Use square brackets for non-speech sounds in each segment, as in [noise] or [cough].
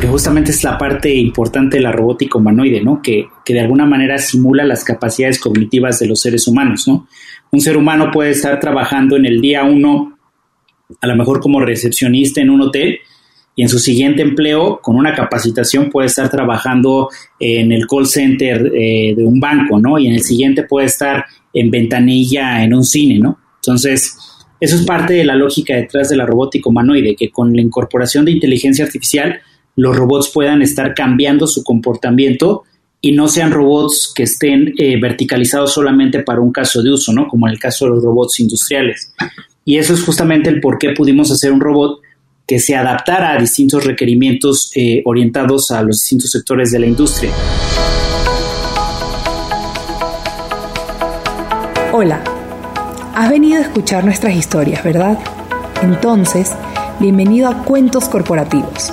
porque justamente es la parte importante de la robótica humanoide, ¿no? Que, que, de alguna manera simula las capacidades cognitivas de los seres humanos, ¿no? Un ser humano puede estar trabajando en el día uno, a lo mejor como recepcionista en un hotel, y en su siguiente empleo, con una capacitación, puede estar trabajando en el call center eh, de un banco, ¿no? Y en el siguiente puede estar en ventanilla en un cine, ¿no? Entonces, eso es parte de la lógica detrás de la robótica humanoide, que con la incorporación de inteligencia artificial, los robots puedan estar cambiando su comportamiento y no sean robots que estén eh, verticalizados solamente para un caso de uso, ¿no? Como en el caso de los robots industriales. Y eso es justamente el por qué pudimos hacer un robot que se adaptara a distintos requerimientos eh, orientados a los distintos sectores de la industria. Hola, has venido a escuchar nuestras historias, ¿verdad? Entonces, bienvenido a Cuentos Corporativos,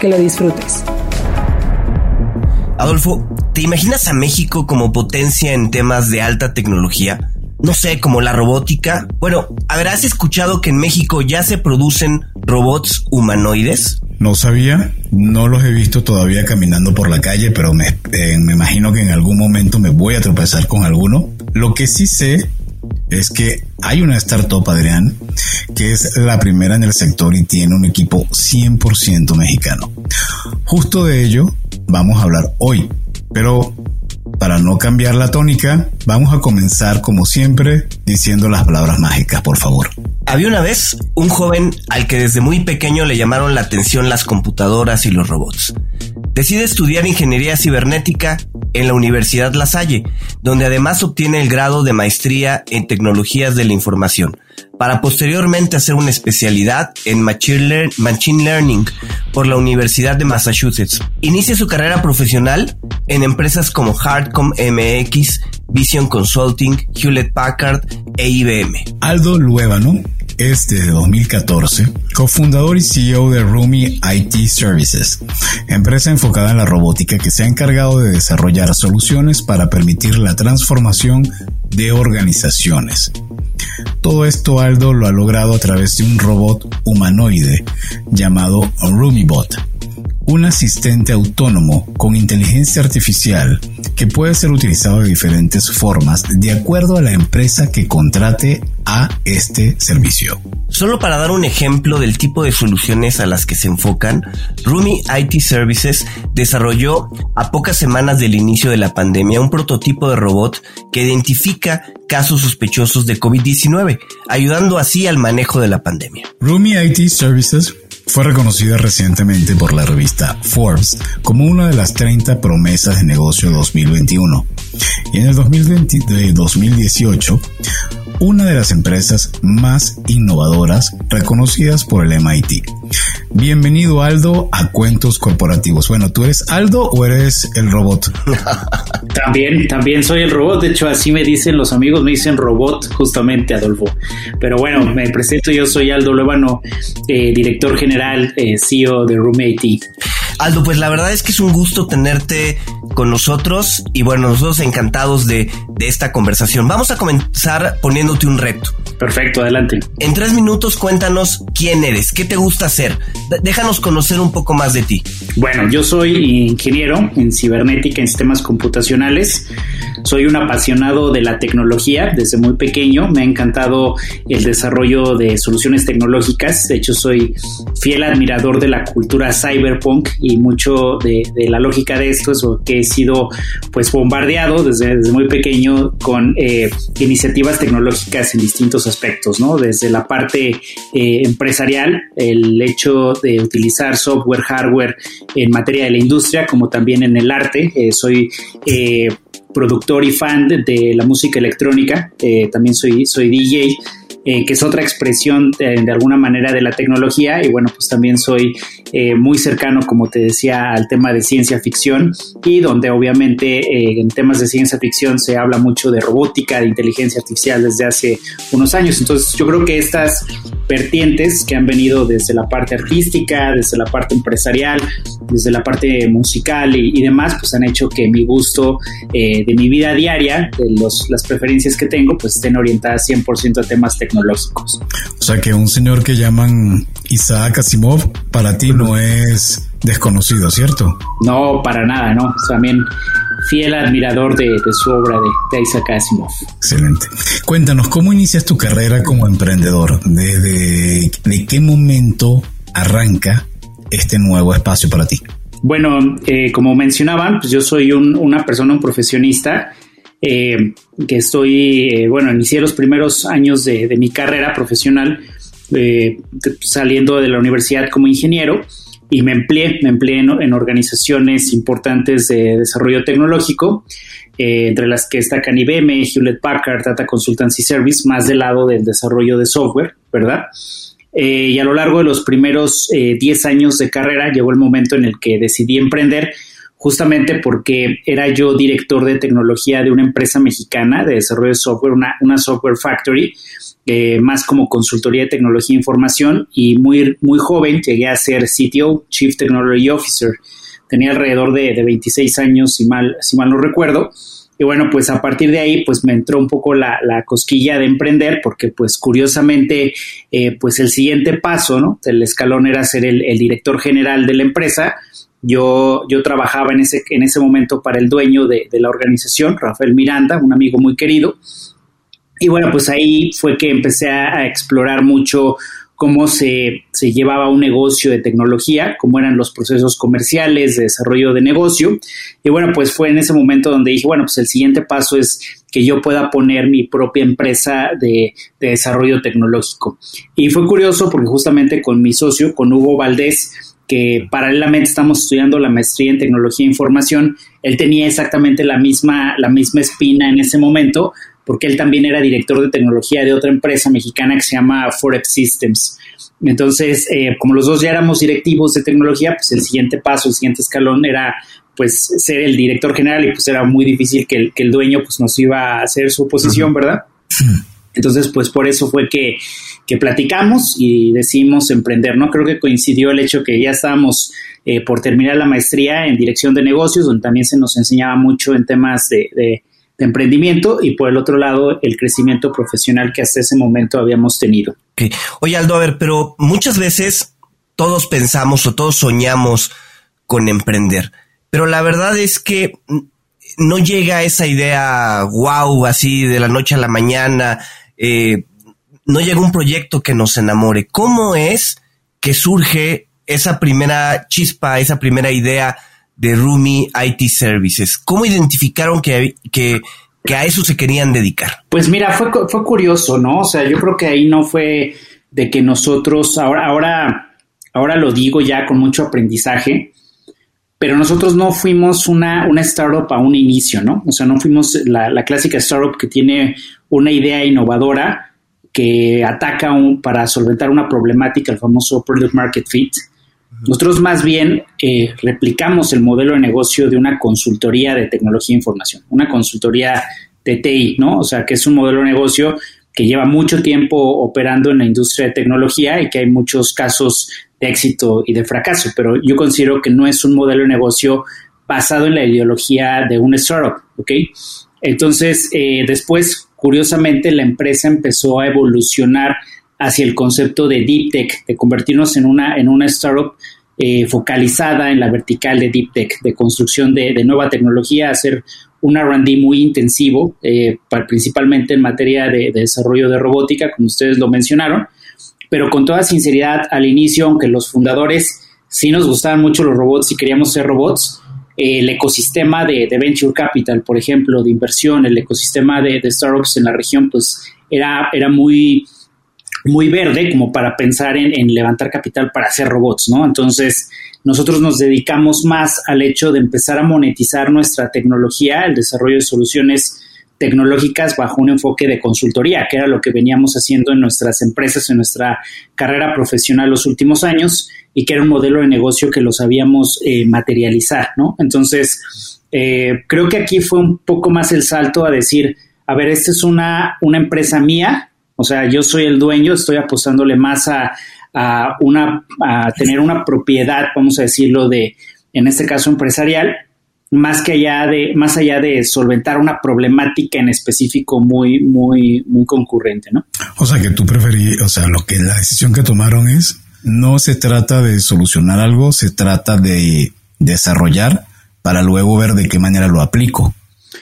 Que lo disfrutes. Adolfo, ¿te imaginas a México como potencia en temas de alta tecnología? no sé, como la robótica. Bueno, ¿habrás escuchado que en México ya se producen robots humanoides? No sabía, no los he visto todavía caminando por la calle, pero me, eh, me imagino que en algún momento me voy a tropezar con alguno. Lo que sí sé es que hay una startup, Adrián, que es la primera en el sector y tiene un equipo 100% mexicano. Justo de ello vamos a hablar hoy, pero para no cambiar la tónica, vamos a comenzar como siempre diciendo las palabras mágicas, por favor. Había una vez un joven al que desde muy pequeño le llamaron la atención las computadoras y los robots. Decide estudiar ingeniería cibernética en la Universidad La Salle, donde además obtiene el grado de maestría en tecnologías de la información, para posteriormente hacer una especialidad en Machine, Learning por la Universidad de Massachusetts. Inicia su carrera profesional en empresas como Hardcom MX, Vision Consulting, Hewlett Packard e IBM. Aldo Luevano es desde 2014 cofundador y CEO de Rumi IT Services, empresa enfocada en la robótica que se ha encargado de desarrollar soluciones para permitir la transformación de organizaciones. Todo esto Aldo lo ha logrado a través de un robot humanoide llamado RumiBot un asistente autónomo con inteligencia artificial que puede ser utilizado de diferentes formas de acuerdo a la empresa que contrate a este servicio. Solo para dar un ejemplo del tipo de soluciones a las que se enfocan, Rumi IT Services desarrolló a pocas semanas del inicio de la pandemia un prototipo de robot que identifica casos sospechosos de COVID-19, ayudando así al manejo de la pandemia. Rumi IT Services fue reconocida recientemente por la revista Forbes como una de las 30 promesas de negocio 2021 y en el 2018 una de las empresas más innovadoras reconocidas por el MIT. Bienvenido Aldo a Cuentos Corporativos. Bueno, ¿tú eres Aldo o eres el robot? [laughs] también, también soy el robot. De hecho, así me dicen los amigos, me dicen robot justamente, Adolfo. Pero bueno, me presento, yo soy Aldo Luevano, eh, director general, eh, CEO de Roommate. Aldo, pues la verdad es que es un gusto tenerte con nosotros y bueno, nosotros encantados de, de esta conversación. Vamos a comenzar poniéndote un reto. Perfecto, adelante. En tres minutos cuéntanos quién eres, qué te gusta hacer. déjanos conocer un poco más de ti. Bueno, yo soy ingeniero en cibernética en sistemas computacionales. Soy un apasionado de la tecnología desde muy pequeño. Me ha encantado el desarrollo de soluciones tecnológicas. De hecho, soy fiel admirador de la cultura cyberpunk y mucho de, la lógica de esto es que he sido pues bombardeado desde, muy pequeño con eh, iniciativas tecnológicas en distintos aspectos, ¿no? Desde la parte eh, empresarial, el hecho de utilizar software, hardware en materia de la industria, como también en el arte. Eh, soy productor y fan de, la música electrónica, también soy, soy DJ que es otra expresión de, alguna manera de la tecnología. Y bueno, pues también soy eh, muy cercano, como te decía, al tema de ciencia ficción y donde obviamente eh, en temas de ciencia ficción se habla mucho de robótica, de inteligencia artificial desde hace unos años. Entonces yo creo que estas vertientes que han venido desde la parte artística, desde la parte empresarial, desde la parte musical y, demás, pues han hecho que mi gusto de mi vida diaria, de los, las preferencias que tengo, pues estén orientadas 100% a temas tecnológicos o sea que un señor que llaman Isaac Asimov para ti no es desconocido, ¿cierto? No, para nada, no. También fiel admirador de, su obra de, Isaac Asimov. Excelente. Cuéntanos, ¿cómo inicias tu carrera como emprendedor? ¿De, de, qué momento arranca este nuevo espacio para ti? Bueno, eh, como mencionaban, pues yo soy una persona, un profesionista eh, que estoy, eh, bueno, inicié los primeros años de, mi carrera profesional eh, saliendo de la universidad como ingeniero y me empleé, me empleé en, organizaciones importantes de desarrollo tecnológico, entre las que destacan IBM, Hewlett Packard, Data Consultancy Service, más del lado del desarrollo de software, ¿verdad? y a lo largo de los primeros 10 años de carrera llegó el momento en el que decidí emprender justamente porque era yo director de tecnología de una empresa mexicana de desarrollo de software, una, software factory, eh, más como consultoría de tecnología e información y muy, muy joven llegué a ser CTO, Chief Technology Officer. Tenía alrededor de, 26 años, si mal, si mal no recuerdo. Y bueno, pues a partir de ahí, pues me entró un poco la, cosquilla de emprender, porque pues curiosamente, eh, pues el siguiente paso, ¿no? Del escalón era ser el, el director general de la empresa, yo, yo trabajaba en ese, en ese momento para el dueño de, la organización, Rafael Miranda, un amigo muy querido. Y bueno, pues ahí fue que empecé a, explorar mucho cómo se, se, llevaba un negocio de tecnología, cómo eran los procesos comerciales de desarrollo de negocio. Y bueno, pues fue en ese momento donde dije, bueno, pues el siguiente paso es que yo pueda poner mi propia empresa de, de desarrollo tecnológico. Y fue curioso porque justamente con mi socio, con Hugo Valdés, que paralelamente estamos estudiando la maestría en tecnología e información, él tenía exactamente la misma, la misma espina en ese momento, porque él también era director de tecnología de otra empresa mexicana que se llama Forex Systems. Entonces, eh, como los dos ya éramos directivos de tecnología, pues el siguiente paso, el siguiente escalón era pues ser el director general y pues era muy difícil que el, que el dueño pues nos iba a hacer su oposición, ¿verdad? Entonces, pues por eso fue que, platicamos y decidimos emprender, ¿no? Creo que coincidió el hecho que ya estábamos eh, por terminar la maestría en dirección de negocios, donde también se nos enseñaba mucho en temas de, emprendimiento y por el otro lado el crecimiento profesional que hasta ese momento habíamos tenido. Oye Aldo, a ver, pero muchas veces todos pensamos o todos soñamos con emprender, pero la verdad es que no llega esa idea wow así de la noche a la mañana eh, no llega un proyecto que nos enamore. ¿Cómo es que surge esa primera chispa, esa primera idea de Rumi IT Services? ¿Cómo identificaron que, que, a eso se querían dedicar? Pues mira, fue, fue curioso, ¿no? O sea, yo creo que ahí no fue de que nosotros, ahora, ahora, ahora lo digo ya con mucho aprendizaje, pero nosotros no fuimos una, una startup a un inicio, ¿no? O sea, no fuimos la, la clásica startup que tiene una idea innovadora que ataca un, para solventar una problemática, el famoso Product Market Fit. Nosotros más bien eh, replicamos el modelo de negocio de una consultoría de tecnología e información, una consultoría de TI, ¿no? O sea, que es un modelo de negocio que lleva mucho tiempo operando en la industria de tecnología y que hay muchos casos de éxito y de fracaso, pero yo considero que no es un modelo de negocio basado en la ideología de un startup, ¿ok? Entonces, eh, después, curiosamente, la empresa empezó a evolucionar hacia el concepto de deep tech, de convertirnos en una, en una startup eh, focalizada en la vertical de deep tech, de construcción de, nueva tecnología, hacer un RD muy intensivo, eh, principalmente en materia de, desarrollo de robótica, como ustedes lo mencionaron, pero con toda sinceridad, al inicio, aunque los fundadores sí nos gustaban mucho los robots y queríamos ser robots, el ecosistema de, venture capital, por ejemplo, de inversión, el ecosistema de, startups en la región, pues era, era muy, muy verde como para pensar en, levantar capital para hacer robots, ¿no? Entonces, nosotros nos dedicamos más al hecho de empezar a monetizar nuestra tecnología, el desarrollo de soluciones tecnológicas bajo un enfoque de consultoría, que era lo que veníamos haciendo en nuestras empresas, en nuestra carrera profesional los últimos años y que era un modelo de negocio que lo sabíamos eh, materializar, ¿no? Entonces, eh, creo que aquí fue un poco más el salto a decir, a ver, esta es una, una empresa mía, o sea, yo soy el dueño, estoy apostándole más a, a, una, a tener una propiedad, vamos a decirlo, de, en este caso empresarial, más que allá de, más allá de solventar una problemática en específico muy, muy, muy concurrente, ¿no? O sea que tú preferí, o sea, lo que la decisión que tomaron es no se trata de solucionar algo, se trata de desarrollar para luego ver de qué manera lo aplico.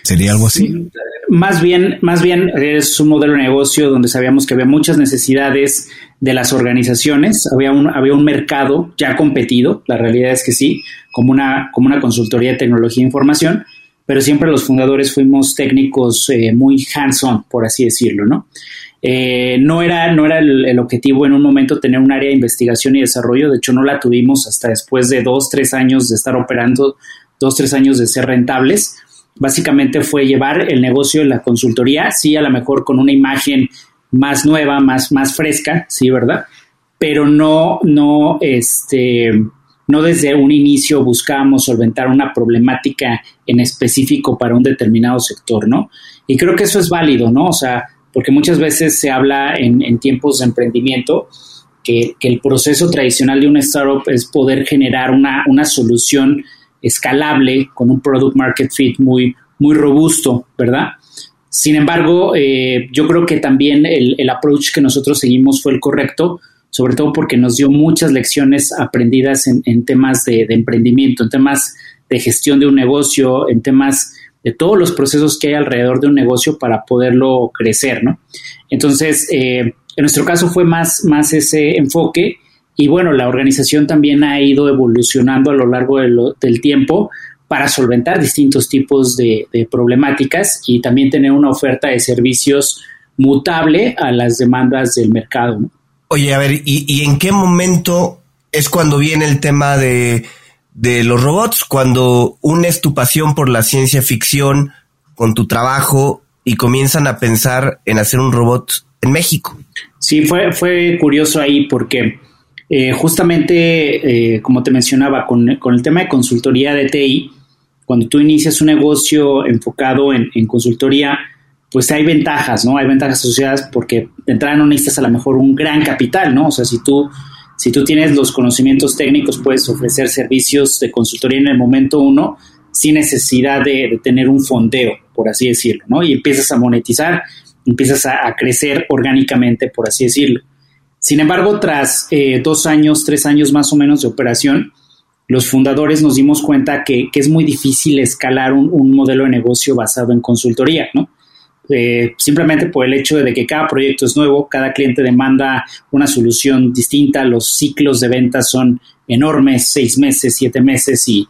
¿Sería algo así? Más bien, más bien es un modelo de negocio donde sabíamos que había muchas necesidades de las organizaciones, había un, había un mercado ya competido, la realidad es que sí, como una, como una consultoría de tecnología e información, pero siempre los fundadores fuimos técnicos eh, muy hands-on, por así decirlo, ¿no? Eh, no era, no era el, objetivo en un momento tener un área de investigación y desarrollo, de hecho no la tuvimos hasta después de dos, tres años de estar operando, dos, tres años de ser rentables. Básicamente fue llevar el negocio de la consultoría, sí, a lo mejor con una imagen más nueva, más, más fresca, sí, ¿verdad? Pero no, no, este, no desde un inicio buscábamos solventar una problemática en específico para un determinado sector, ¿no? Y creo que eso es válido, ¿no? O sea, porque muchas veces se habla en, tiempos de emprendimiento que, el proceso tradicional de una startup es poder generar una, solución escalable con un product market fit muy, muy robusto, ¿verdad? Sin embargo, eh, yo creo que también el, approach que nosotros seguimos fue el correcto, sobre todo porque nos dio muchas lecciones aprendidas en, temas de, de, emprendimiento, en temas de gestión de un negocio, en temas de todos los procesos que hay alrededor de un negocio para poderlo crecer, ¿no? Entonces, eh, en nuestro caso fue más, más ese enfoque y bueno, la organización también ha ido evolucionando a lo largo del tiempo para solventar distintos tipos de, problemáticas y también tener una oferta de servicios mutable a las demandas del mercado. ¿no? Oye, a ver, ¿y en qué momento es cuando viene el tema de de los robots cuando unes tu pasión por la ciencia ficción con tu trabajo y comienzan a pensar en hacer un robot en México. Sí, fue, fue curioso ahí porque eh, justamente, eh, como te mencionaba, con, el tema de consultoría de TI, cuando tú inicias un negocio enfocado en, consultoría, pues hay ventajas, ¿no? Hay ventajas asociadas porque de entrada no necesitas a lo mejor un gran capital, ¿no? O sea, si tú si tú tienes los conocimientos técnicos, puedes ofrecer servicios de consultoría en el momento uno sin necesidad de, tener un fondeo, por así decirlo, ¿no? Y empiezas a monetizar, empiezas a, crecer orgánicamente, por así decirlo. Sin embargo, tras eh, dos años, tres años más o menos de operación, los fundadores nos dimos cuenta que, es muy difícil escalar un, un, modelo de negocio basado en consultoría, ¿no? Eh, simplemente por el hecho de que cada proyecto es nuevo, cada cliente demanda una solución distinta, los ciclos de ventas son enormes, seis meses, siete meses y,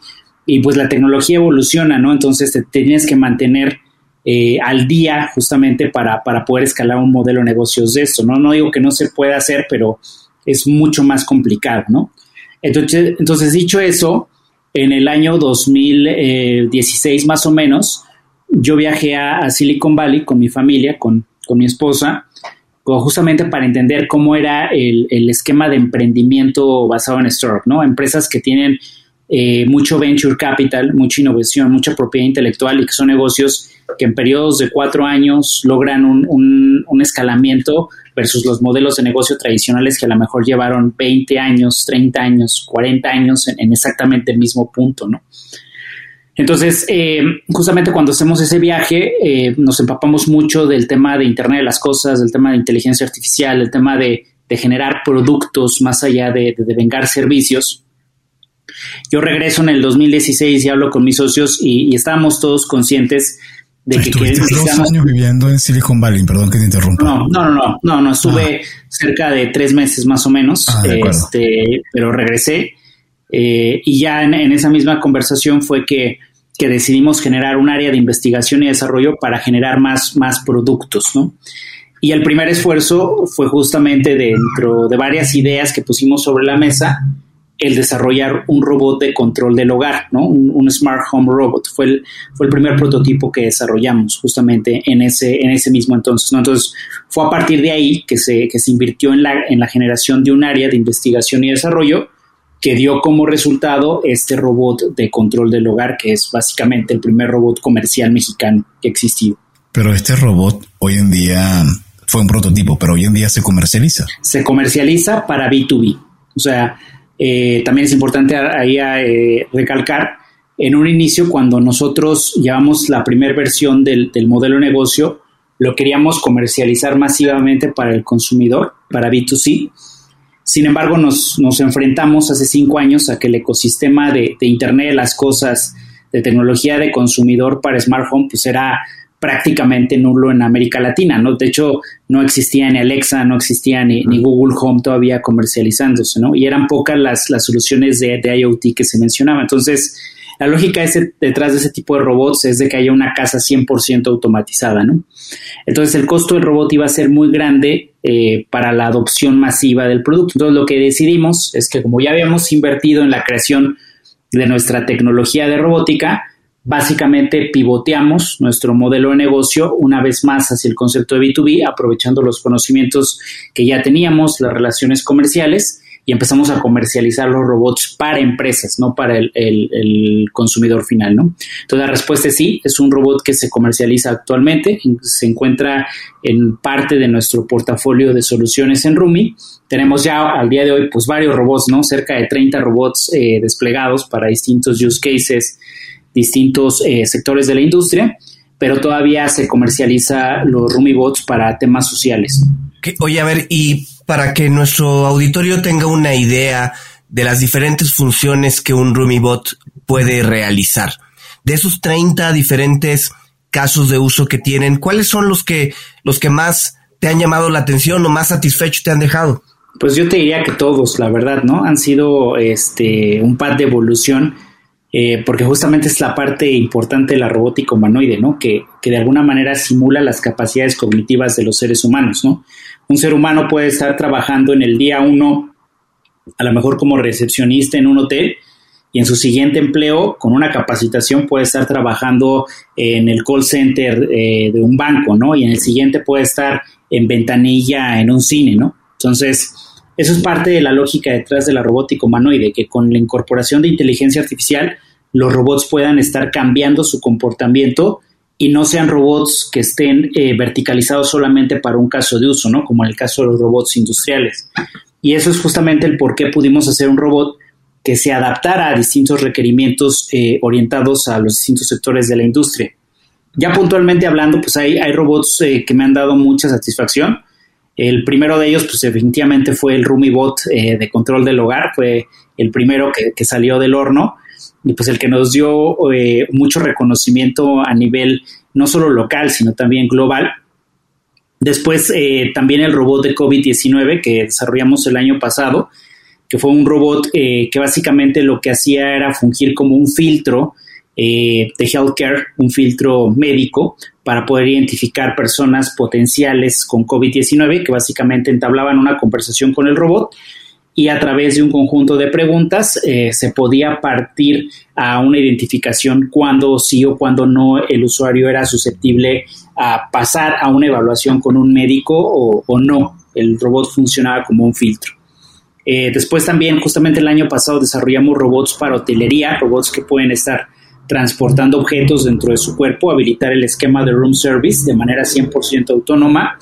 pues la tecnología evoluciona, ¿no? Entonces te tienes que mantener eh, al día justamente para, poder escalar un modelo de negocios de esto, ¿no? No digo que no se pueda hacer, pero es mucho más complicado, ¿no? Entonces, entonces dicho eso, en el año 2016 más o menos, yo viajé a, Silicon Valley con mi familia, con, mi esposa, justamente para entender cómo era el, esquema de emprendimiento basado en startup, ¿no? Empresas que tienen eh, mucho venture capital, mucha innovación, mucha propiedad intelectual y que son negocios que en periodos de cuatro años logran un, escalamiento versus los modelos de negocio tradicionales que a lo mejor llevaron 20 años, 30 años, 40 años en, en exactamente el mismo punto, ¿no? Entonces, eh, justamente cuando hacemos ese viaje, eh, nos empapamos mucho del tema de Internet de las Cosas, del tema de inteligencia artificial, del tema de, generar productos más allá de, de, vengar servicios. Yo regreso en el 2016 y hablo con mis socios y, estábamos todos conscientes de que... Estuviste dos años viviendo en Silicon Valley, perdón que te interrumpa. No, no, no, no, no, estuve ah. cerca de tres meses más o menos, ah, este, pero regresé. Eh, y ya en, esa misma conversación fue que, decidimos generar un área de investigación y desarrollo para generar más, más productos, ¿no? Y el primer esfuerzo fue justamente dentro de varias ideas que pusimos sobre la mesa, el desarrollar un robot de control del hogar, ¿no? Un, Smart Home Robot. Fue el, fue el primer prototipo que desarrollamos justamente en ese, en ese mismo entonces, ¿no? Entonces, fue a partir de ahí que se, que se invirtió en la, en la generación de un área de investigación y desarrollo que dio como resultado este robot de control del hogar, que es básicamente el primer robot comercial mexicano que existió. Pero este robot hoy en día fue un prototipo, pero hoy en día se comercializa. Se comercializa para B2B. O sea, eh, también es importante ahí eh, recalcar, en un inicio cuando nosotros llevamos la primera versión del, modelo de negocio, lo queríamos comercializar masivamente para el consumidor, para B2C. Sin embargo, nos, enfrentamos hace cinco años a que el ecosistema de, Internet de las cosas, de tecnología de consumidor para Smart Home, pues era prácticamente nulo en América Latina, ¿no? De hecho, no existía ni Alexa, no existía ni, Google Home todavía comercializándose, ¿no? Y eran pocas las, las soluciones de, IoT que se mencionaban. Entonces, la lógica detrás de ese tipo de robots es de que haya una casa 100% automatizada, ¿no? Entonces, el costo del robot iba a ser muy grande eh, para la adopción masiva del producto. Entonces, lo que decidimos es que como ya habíamos invertido en la creación de nuestra tecnología de robótica, Básicamente pivoteamos nuestro modelo de negocio una vez más hacia el concepto de B2B, aprovechando los conocimientos que ya teníamos, las relaciones comerciales, y empezamos a comercializar los robots para empresas, no para el, consumidor final, ¿no? Entonces la respuesta es sí, es un robot que se comercializa actualmente, se encuentra en parte de nuestro portafolio de soluciones en Rumi. Tenemos ya al día de hoy pues varios robots, ¿no? Cerca de 30 robots eh, desplegados para distintos use cases distintos eh, sectores de la industria, pero todavía se comercializa los Rumibots para temas sociales. Oye, a ver, y para que nuestro auditorio tenga una idea de las diferentes funciones que un Rumibot puede realizar, de esos 30 diferentes casos de uso que tienen, ¿cuáles son los que, los que más te han llamado la atención o más satisfecho te han dejado? Pues yo te diría que todos, la verdad, ¿no? Han sido este un par de evolución eh, porque justamente es la parte importante de la robótica humanoide, ¿no? Que, de alguna manera simula las capacidades cognitivas de los seres humanos, ¿no? Un ser humano puede estar trabajando en el día uno, a lo mejor como recepcionista en un hotel, y en su siguiente empleo, con una capacitación, puede estar trabajando en el call center eh, de un banco, ¿no? Y en el siguiente puede estar en ventanilla en un cine, ¿no? Entonces, eso es parte de la lógica detrás de la robótica humanoide, que con la incorporación de inteligencia artificial los robots puedan estar cambiando su comportamiento y no sean robots que estén eh, verticalizados solamente para un caso de uso, ¿no? Como en el caso de los robots industriales. Y eso es justamente el por qué pudimos hacer un robot que se adaptara a distintos requerimientos eh, orientados a los distintos sectores de la industria. Ya puntualmente hablando, pues hay, hay robots eh, que me han dado mucha satisfacción. El primero de ellos, pues definitivamente fue el RumiBot de control del hogar, fue el primero que, salió del horno pues el que nos dio eh, mucho reconocimiento a nivel no solo local, sino también global. Después eh, también el robot de COVID-19 que desarrollamos el año pasado, que fue un robot eh, que básicamente lo que hacía era fungir como un filtro de healthcare, un filtro médico para poder identificar personas potenciales con COVID-19 que básicamente entablaban una conversación con el robot y a través de un conjunto de preguntas eh, se podía partir a una identificación cuando sí o cuando no el usuario era susceptible a pasar a una evaluación con un médico o, no. El robot funcionaba como un filtro. Eh, después también, justamente el año pasado, desarrollamos robots para hotelería, robots que pueden estar transportando objetos dentro de su cuerpo, habilitar el esquema de room service de manera 100% autónoma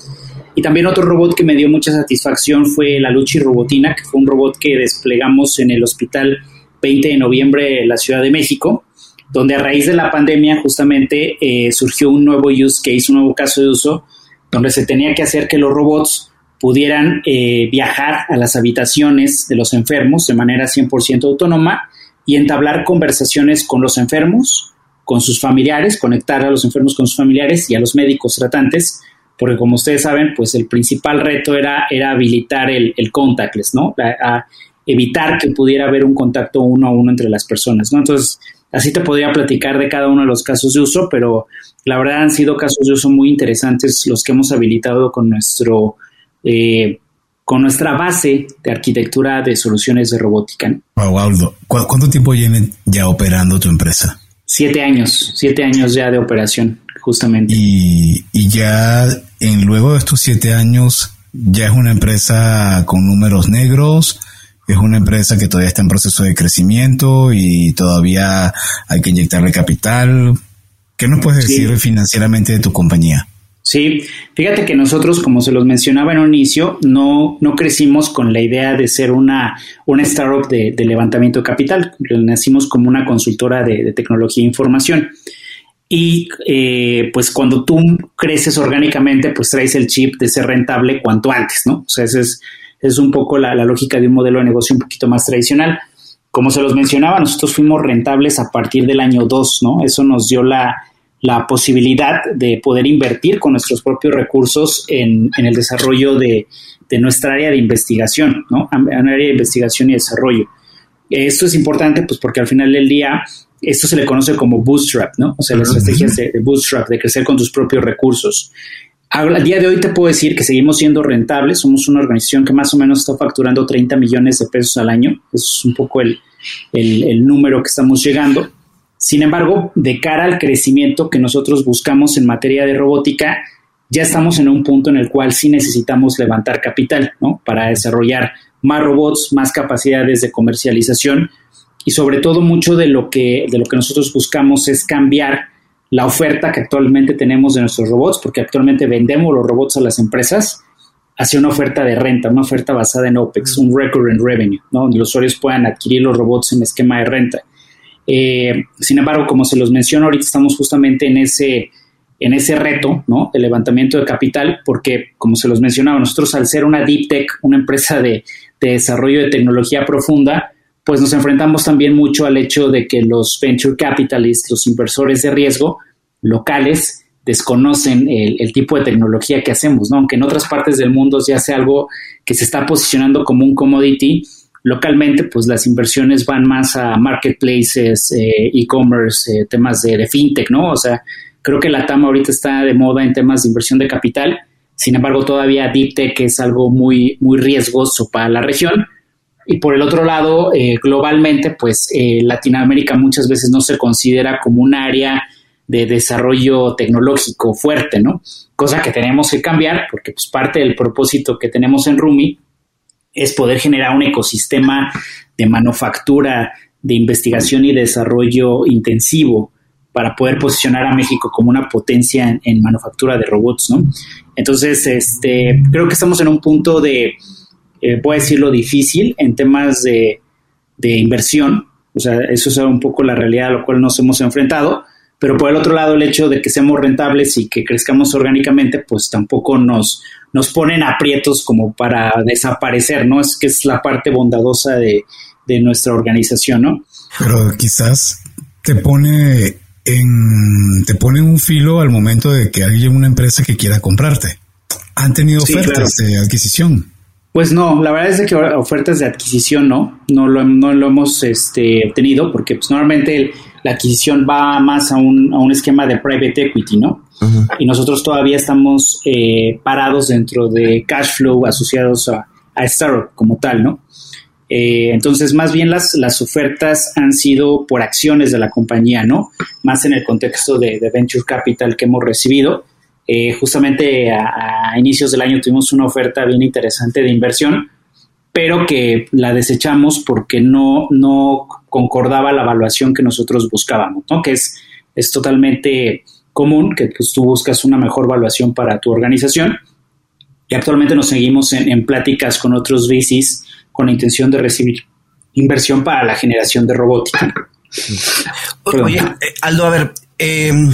y también otro robot que me dio mucha satisfacción fue la Luchi Robotina, que fue un robot que desplegamos en el hospital 20 de noviembre de la Ciudad de México, donde a raíz de la pandemia justamente eh, surgió un nuevo use case, un nuevo caso de uso, donde se tenía que hacer que los robots pudieran eh, viajar a las habitaciones de los enfermos de manera 100% autónoma y entablar conversaciones con los enfermos, con sus familiares, conectar a los enfermos con sus familiares y a los médicos tratantes porque como ustedes saben, pues el principal reto era, era habilitar el, el contactless, ¿no? A, evitar que pudiera haber un contacto uno a uno entre las personas, ¿no? Entonces, así te podría platicar de cada uno de los casos de uso, pero la verdad han sido casos de uso muy interesantes los que hemos habilitado con nuestro, eh, con nuestra base de arquitectura de soluciones de robótica. ¿Cuánto tiempo viene ya operando tu empresa? Siete años, siete años ya de operación, justamente. Y, y ya en luego de estos siete años, ya es una empresa con números negros, es una empresa que todavía está en proceso de crecimiento y todavía hay que inyectarle capital. ¿Qué nos puedes decir financieramente de tu compañía? Sí, fíjate que nosotros, como se los mencionaba en un inicio, no, no crecimos con la idea de ser una, una startup de, levantamiento de capital. Nacimos como una consultora de, tecnología e información. Y eh, pues cuando tú creces orgánicamente, pues traes el chip de ser rentable cuanto antes, ¿no? O sea, esa es, es un poco la, la lógica de un modelo de negocio un poquito más tradicional. Como se los mencionaba, nosotros fuimos rentables a partir del año 2, ¿no? Eso nos dio la, la posibilidad de poder invertir con nuestros propios recursos en, el desarrollo de, nuestra área de investigación, ¿no? En área de investigación y desarrollo. Esto es importante, pues, porque al final del día, esto se le conoce como bootstrap, ¿no? O sea, las estrategias de, bootstrap, de crecer con tus propios recursos. Al día de hoy te puedo decir que seguimos siendo rentables. Somos una organización que más o menos está facturando 30 millones de pesos al año. Es un poco el, el número que estamos llegando. Sin embargo, de cara al crecimiento que nosotros buscamos en materia de robótica, ya estamos en un punto en el cual sí necesitamos levantar capital, ¿no? Para desarrollar más robots, más capacidades de comercialización y sobre todo mucho de lo que, de lo que nosotros buscamos es cambiar la oferta que actualmente tenemos de nuestros robots, porque actualmente vendemos los robots a las empresas hacia una oferta de renta, una oferta basada en OPEX, un recurrent revenue, ¿no? donde los usuarios puedan adquirir los robots en esquema de renta. Eh, sin embargo, como se los menciono, ahorita estamos justamente en ese, en ese reto ¿no? de levantamiento de capital, porque, como se los mencionaba, nosotros al ser una deep tech, una empresa de, desarrollo de tecnología profunda, pues nos enfrentamos también mucho al hecho de que los venture capitalists, los inversores de riesgo locales, desconocen el, tipo de tecnología que hacemos, ¿no? Aunque en otras partes del mundo ya sea algo que se está posicionando como un commodity, Localmente, pues las inversiones van más a marketplaces, eh, e-commerce, eh, temas de, fintech, ¿no? O sea, creo que la TAM ahorita está de moda en temas de inversión de capital. Sin embargo, todavía Deep Tech es algo muy, muy riesgoso para la región. Y por el otro lado, eh, globalmente, pues Latinoamérica muchas veces no se considera como un área de desarrollo tecnológico fuerte, ¿no? Cosa que tenemos que cambiar porque pues parte del propósito que tenemos en Rumi es poder generar un ecosistema de manufactura, de investigación y desarrollo intensivo para poder posicionar a México como una potencia en, manufactura de robots, ¿no? Entonces, este, creo que estamos en un punto de, eh, puedo decirlo, difícil en temas de, de inversión. O sea, eso es un poco la realidad a la cual nos hemos enfrentado pero por el otro lado el hecho de que seamos rentables y que crezcamos orgánicamente, pues tampoco nos, nos ponen aprietos como para desaparecer, ¿no? Es que es la parte bondadosa de, nuestra organización, ¿no? Pero quizás te pone en, te pone un filo al momento de que haya una empresa que quiera comprarte. ¿Han tenido ofertas de adquisición? Pues no, la verdad es que ofertas de adquisición no, no lo, no lo hemos este, obtenido porque pues normalmente la adquisición va más a un, a un esquema de private equity, ¿no? Y nosotros todavía estamos eh, parados dentro de cash flow asociados a, a startup como tal, ¿no? Eh, entonces, más bien las, las ofertas han sido por acciones de la compañía, ¿no? Más en el contexto de, venture capital que hemos recibido. Eh, justamente a, a, inicios del año tuvimos una oferta bien interesante de inversión, pero que la desechamos porque no, no concordaba la evaluación que nosotros buscábamos, ¿no? Que es, es totalmente común que pues, tú buscas una mejor evaluación para tu organización. Y actualmente nos seguimos en, pláticas con otros VCs con la intención de recibir inversión para la generación de robótica. [laughs] Oye, eh, Aldo, a ver, em,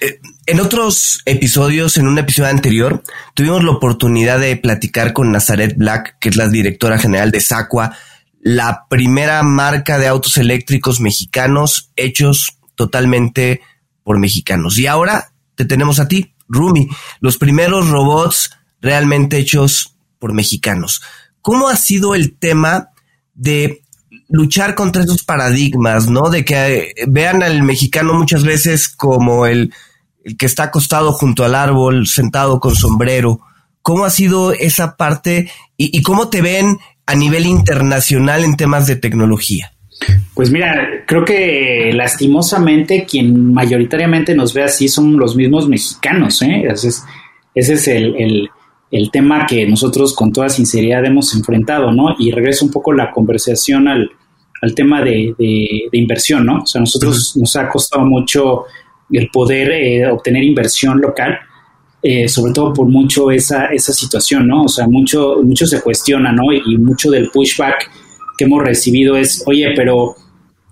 eh, en otros episodios, en un episodio anterior, tuvimos la oportunidad de platicar con Nazaret Black, que es la directora general de Sacua, la primera marca de autos eléctricos mexicanos hechos totalmente por mexicanos. Y ahora te tenemos a ti, Rumi, los primeros robots realmente hechos por mexicanos. ¿Cómo ha sido el tema de luchar contra esos paradigmas, ¿no? De que eh, vean al mexicano muchas veces como el, el que está acostado junto al árbol, sentado con sombrero, ¿Cómo ha sido esa parte y, cómo te ven a nivel internacional en temas de tecnología? Pues mira, creo que lastimosamente quien mayoritariamente nos ve así son los mismos mexicanos. ¿eh? Ese es, ese es el, el, tema que nosotros con toda sinceridad hemos enfrentado, ¿no? Y regreso un poco la conversación al, al tema de, de, inversión, ¿no? O sea, nosotros nos ha costado mucho el poder eh, obtener inversión local, eh, sobre todo por mucho esa, esa situación, ¿no? O sea, mucho, mucho se cuestiona, ¿no? Y, mucho del pushback que hemos recibido es, oye, pero,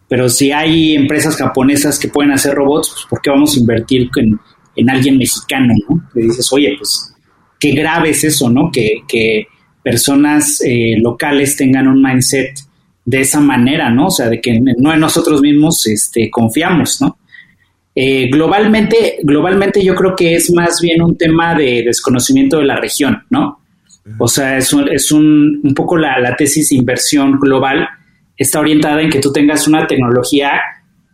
pero si hay empresas japonesas que pueden hacer robots, pues ¿por qué vamos a invertir en, en alguien mexicano, ¿no? Le dices, oye, pues qué grave es eso, ¿no? Que, que personas eh, locales tengan un mindset de esa manera, ¿no? O sea, de que no en nosotros mismos este, confiamos, ¿no? Eh, globalmente, globalmente yo creo que es más bien un tema de desconocimiento de la región, ¿no? O sea, es un, es un, un poco la, la, tesis de inversión global está orientada en que tú tengas una tecnología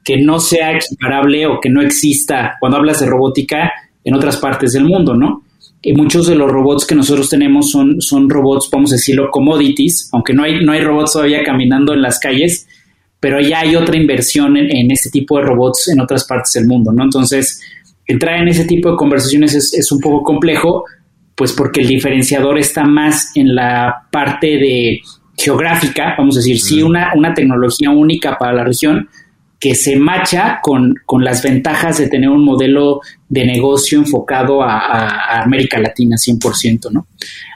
que no sea equiparable o que no exista cuando hablas de robótica en otras partes del mundo, ¿no? Y muchos de los robots que nosotros tenemos son, son robots, vamos a decirlo, commodities, aunque no hay, no hay robots todavía caminando en las calles, pero ya hay otra inversión en, este tipo de robots en otras partes del mundo, ¿no? Entonces, entrar en ese tipo de conversaciones es, un poco complejo, pues porque el diferenciador está más en la parte de geográfica, vamos a decir, sí, una, una tecnología única para la región que se macha con, las ventajas de tener un modelo de negocio enfocado a, América Latina 100%, ¿no?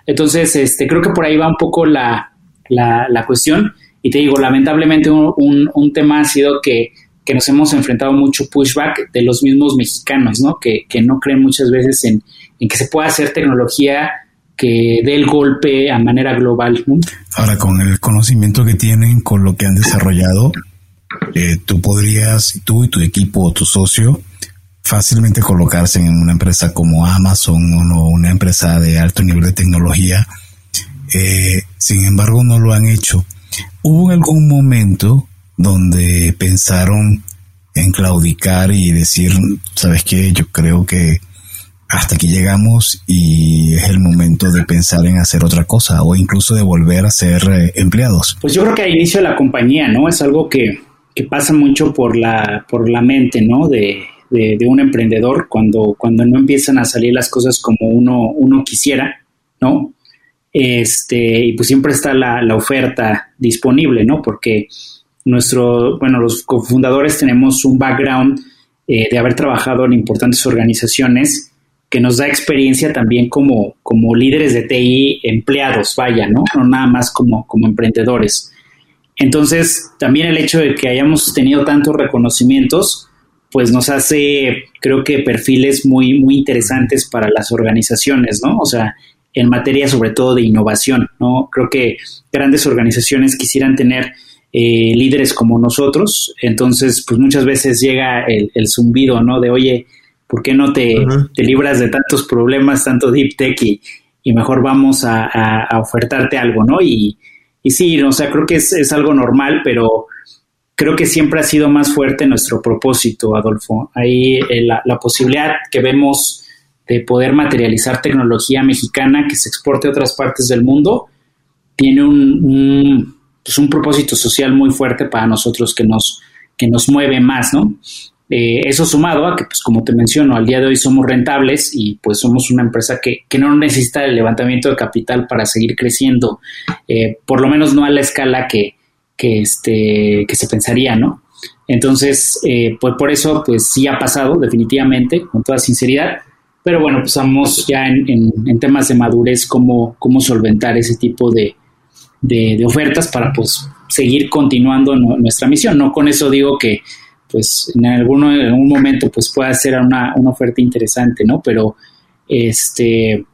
Entonces, este, creo que por ahí va un poco la, la, la cuestión. Y te digo, lamentablemente un, un, tema ha sido que, que, nos hemos enfrentado mucho pushback de los mismos mexicanos, ¿no? Que, que no creen muchas veces en, en, que se pueda hacer tecnología que dé el golpe a manera global. Ahora, con el conocimiento que tienen, con lo que han desarrollado, eh, tú podrías, tú y tu equipo o tu socio, fácilmente colocarse en una empresa como Amazon o una empresa de alto nivel de tecnología. Eh, sin embargo, no lo han hecho. ¿Hubo algún momento donde pensaron en claudicar y decir, sabes qué, yo creo que hasta aquí llegamos y es el momento de pensar en hacer otra cosa o incluso de volver a ser eh, empleados? Pues yo creo que al inicio de la compañía, ¿no? Es algo que, que pasa mucho por la, por la mente, ¿no? De, de, un emprendedor cuando, cuando no empiezan a salir las cosas como uno, uno quisiera, ¿no? Este, y pues siempre está la, oferta disponible, ¿no? Porque nuestro, bueno, los cofundadores tenemos un background eh, de haber trabajado en importantes organizaciones que nos da experiencia también como, como líderes de TI, empleados, vaya, ¿no? No nada más como, como emprendedores. Entonces, también el hecho de que hayamos tenido tantos reconocimientos, pues nos hace, creo que, perfiles muy, muy interesantes para las organizaciones, ¿no? O sea, en materia sobre todo de innovación, ¿no? Creo que grandes organizaciones quisieran tener eh, líderes como nosotros, entonces pues muchas veces llega el, zumbido, ¿no? De oye, ¿por qué no te, te, libras de tantos problemas, tanto deep tech y, y mejor vamos a, a, ofertarte algo, ¿no? Y, y sí, o sea, creo que es, es algo normal, pero creo que siempre ha sido más fuerte nuestro propósito, Adolfo. Ahí eh, la, la, posibilidad que vemos de poder materializar tecnología mexicana que se exporte a otras partes del mundo, tiene un, pues un propósito social muy fuerte para nosotros que nos, que nos mueve más, ¿no? Eh, eso sumado a que, pues como te menciono, al día de hoy somos rentables y pues somos una empresa que, que no necesita el levantamiento de capital para seguir creciendo, eh, por lo menos no a la escala que, que, este, que se pensaría, ¿no? Entonces, eh, pues por eso, pues sí ha pasado definitivamente, con toda sinceridad, pero bueno, pues vamos ya en, temas de madurez cómo, cómo solventar ese tipo de, ofertas para pues seguir continuando nuestra misión. No con eso digo que pues en alguno en algún momento pues pueda ser una, oferta interesante, ¿no? Pero este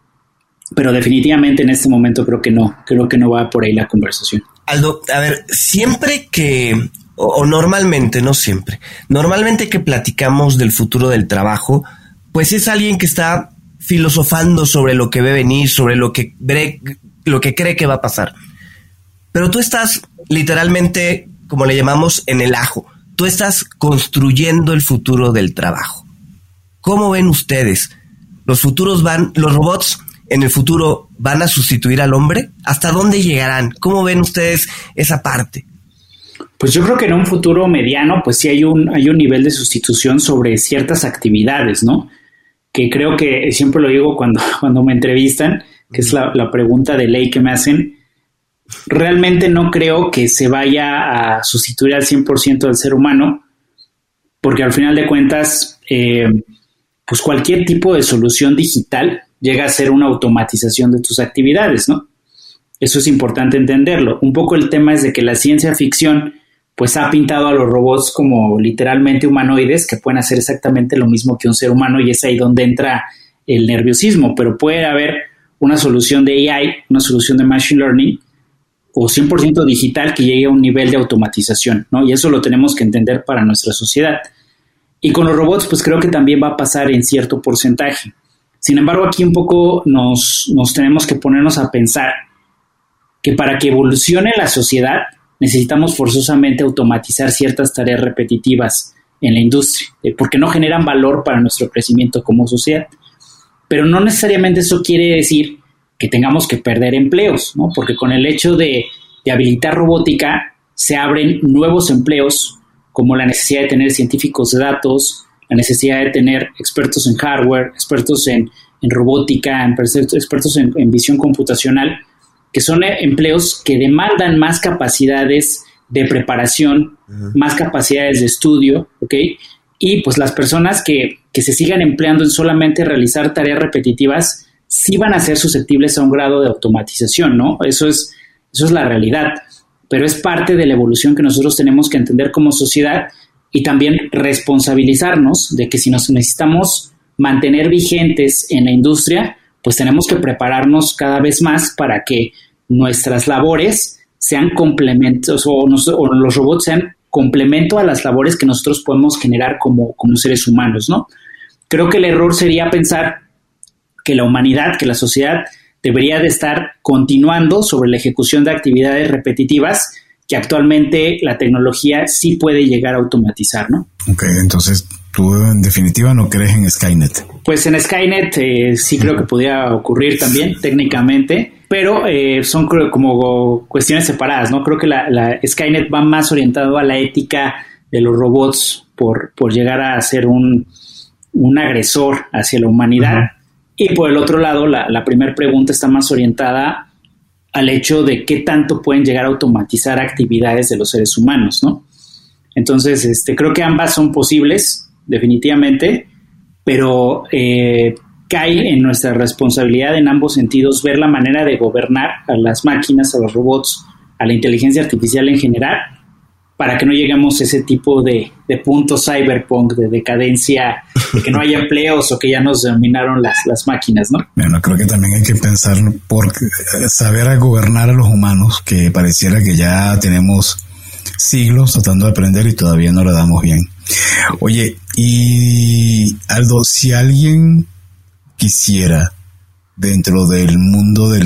pero definitivamente en este momento creo que no, creo que no va por ahí la conversación. Aldo, a ver, siempre que o normalmente, no siempre, normalmente que platicamos del futuro del trabajo, pues es alguien que está filosofando sobre lo que ve venir, sobre lo que, lo que cree que va a pasar. Pero tú estás literalmente, como le llamamos, en el ajo. Tú estás construyendo el futuro del trabajo. ¿Cómo ven ustedes? Los futuros van, los robots en el futuro van a sustituir al hombre? ¿Hasta dónde llegarán? ¿Cómo ven ustedes esa parte? Pues yo creo que en un futuro mediano, pues sí hay un, hay un nivel de sustitución sobre ciertas actividades, ¿no? Que creo que siempre lo digo cuando, [laughs] cuando me entrevistan, que es la, la pregunta de ley que me hacen, realmente no creo que se vaya a sustituir al 100% del ser humano, porque al final de cuentas, eh, pues cualquier tipo de solución digital llega a ser una automatización de tus actividades, ¿no? Eso es importante entenderlo. Un poco el tema es de que la ciencia ficción pues ha pintado a los robots como literalmente humanoides que pueden hacer exactamente lo mismo que un ser humano y es ahí donde entra el nerviosismo, pero puede haber una solución de AI, una solución de Machine Learning o 100% digital que llegue a un nivel de automatización, ¿no? Y eso lo tenemos que entender para nuestra sociedad. Y con los robots, pues creo que también va a pasar en cierto porcentaje. Sin embargo, aquí un poco nos, nos tenemos que ponernos a pensar que para que evolucione la sociedad necesitamos forzosamente automatizar ciertas tareas repetitivas en la industria, eh, porque no generan valor para nuestro crecimiento como sociedad. Pero no necesariamente eso quiere decir que tengamos que perder empleos, ¿no? Porque con el hecho de, habilitar robótica se abren nuevos empleos como la necesidad de tener científicos de datos, la necesidad de tener expertos en hardware, expertos en, robótica, expertos en, en, visión computacional, que son empleos que demandan más capacidades de preparación, más capacidades de estudio, ¿ok? Y pues las personas que, que se sigan empleando en solamente realizar tareas repetitivas, sí van a ser susceptibles a un grado de automatización, ¿no? Eso es, eso es la realidad, pero es parte de la evolución que nosotros tenemos que entender como sociedad y también responsabilizarnos de que si nos necesitamos mantener vigentes en la industria, pues tenemos que prepararnos cada vez más para que nuestras labores sean complementos o, los robots sean complemento a las labores que nosotros podemos generar como, como seres humanos, ¿no? Creo que el error sería pensar que la humanidad, que la sociedad debería de estar continuando sobre la ejecución de actividades repetitivas que actualmente la tecnología sí puede llegar a automatizar, ¿no? Ok, entonces tú en definitiva no crees en Skynet. Pues en Skynet eh, sí creo que podría ocurrir también técnicamente, pero eh, son como cuestiones separadas, ¿no? Creo que la, Skynet va más orientado a la ética de los robots por, por llegar a ser un, un agresor hacia la humanidad. Y por el otro lado, la, primera pregunta está más orientada al hecho de qué tanto pueden llegar a automatizar actividades de los seres humanos, ¿no? Entonces, este, creo que ambas son posibles, definitivamente, pero eh, cae en nuestra responsabilidad en ambos sentidos ver la manera de gobernar a las máquinas, a los robots, a la inteligencia artificial en general, para que no lleguemos a ese tipo de, de punto cyberpunk, de decadencia, de que no haya [laughs] empleos o que ya nos dominaron las, las máquinas, ¿no? Bueno, creo que también hay que pensar por saber a gobernar a los humanos, que pareciera que ya tenemos siglos tratando de aprender y todavía no lo damos bien. Oye, y Aldo, si alguien quisiera dentro del mundo del,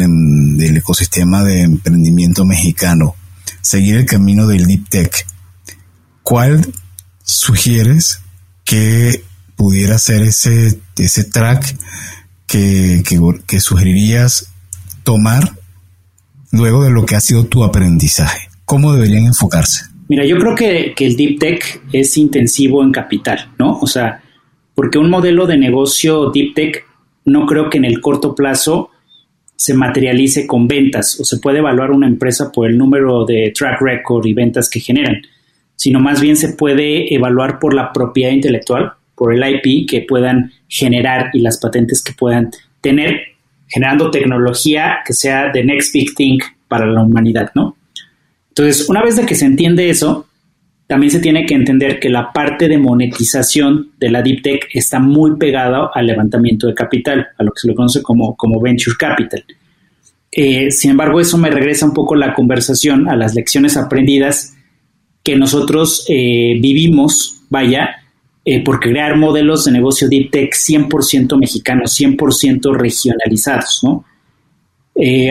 del ecosistema de emprendimiento mexicano, seguir el camino del deep tech, ¿cuál sugieres que pudiera ser ese, ese track que, que, sugerirías tomar luego de lo que ha sido tu aprendizaje? ¿Cómo deberían enfocarse? Mira, yo creo que, que, el deep tech es intensivo en capital, ¿no? O sea, porque un modelo de negocio deep tech no creo que en el corto plazo se materialice con ventas o se puede evaluar una empresa por el número de track record y ventas que generan, sino más bien se puede evaluar por la propiedad intelectual, por el IP que puedan generar y las patentes que puedan tener, generando tecnología que sea the next big thing para la humanidad, ¿no? Entonces, una vez que se entiende eso, también se tiene que entender que la parte de monetización de la Deep Tech está muy pegada al levantamiento de capital, a lo que se le conoce como, como Venture Capital. Eh, sin embargo, eso me regresa un poco la conversación a las lecciones aprendidas que nosotros eh, vivimos, vaya, eh, por crear modelos de negocio Deep Tech 100% mexicanos, 100% regionalizados, ¿no?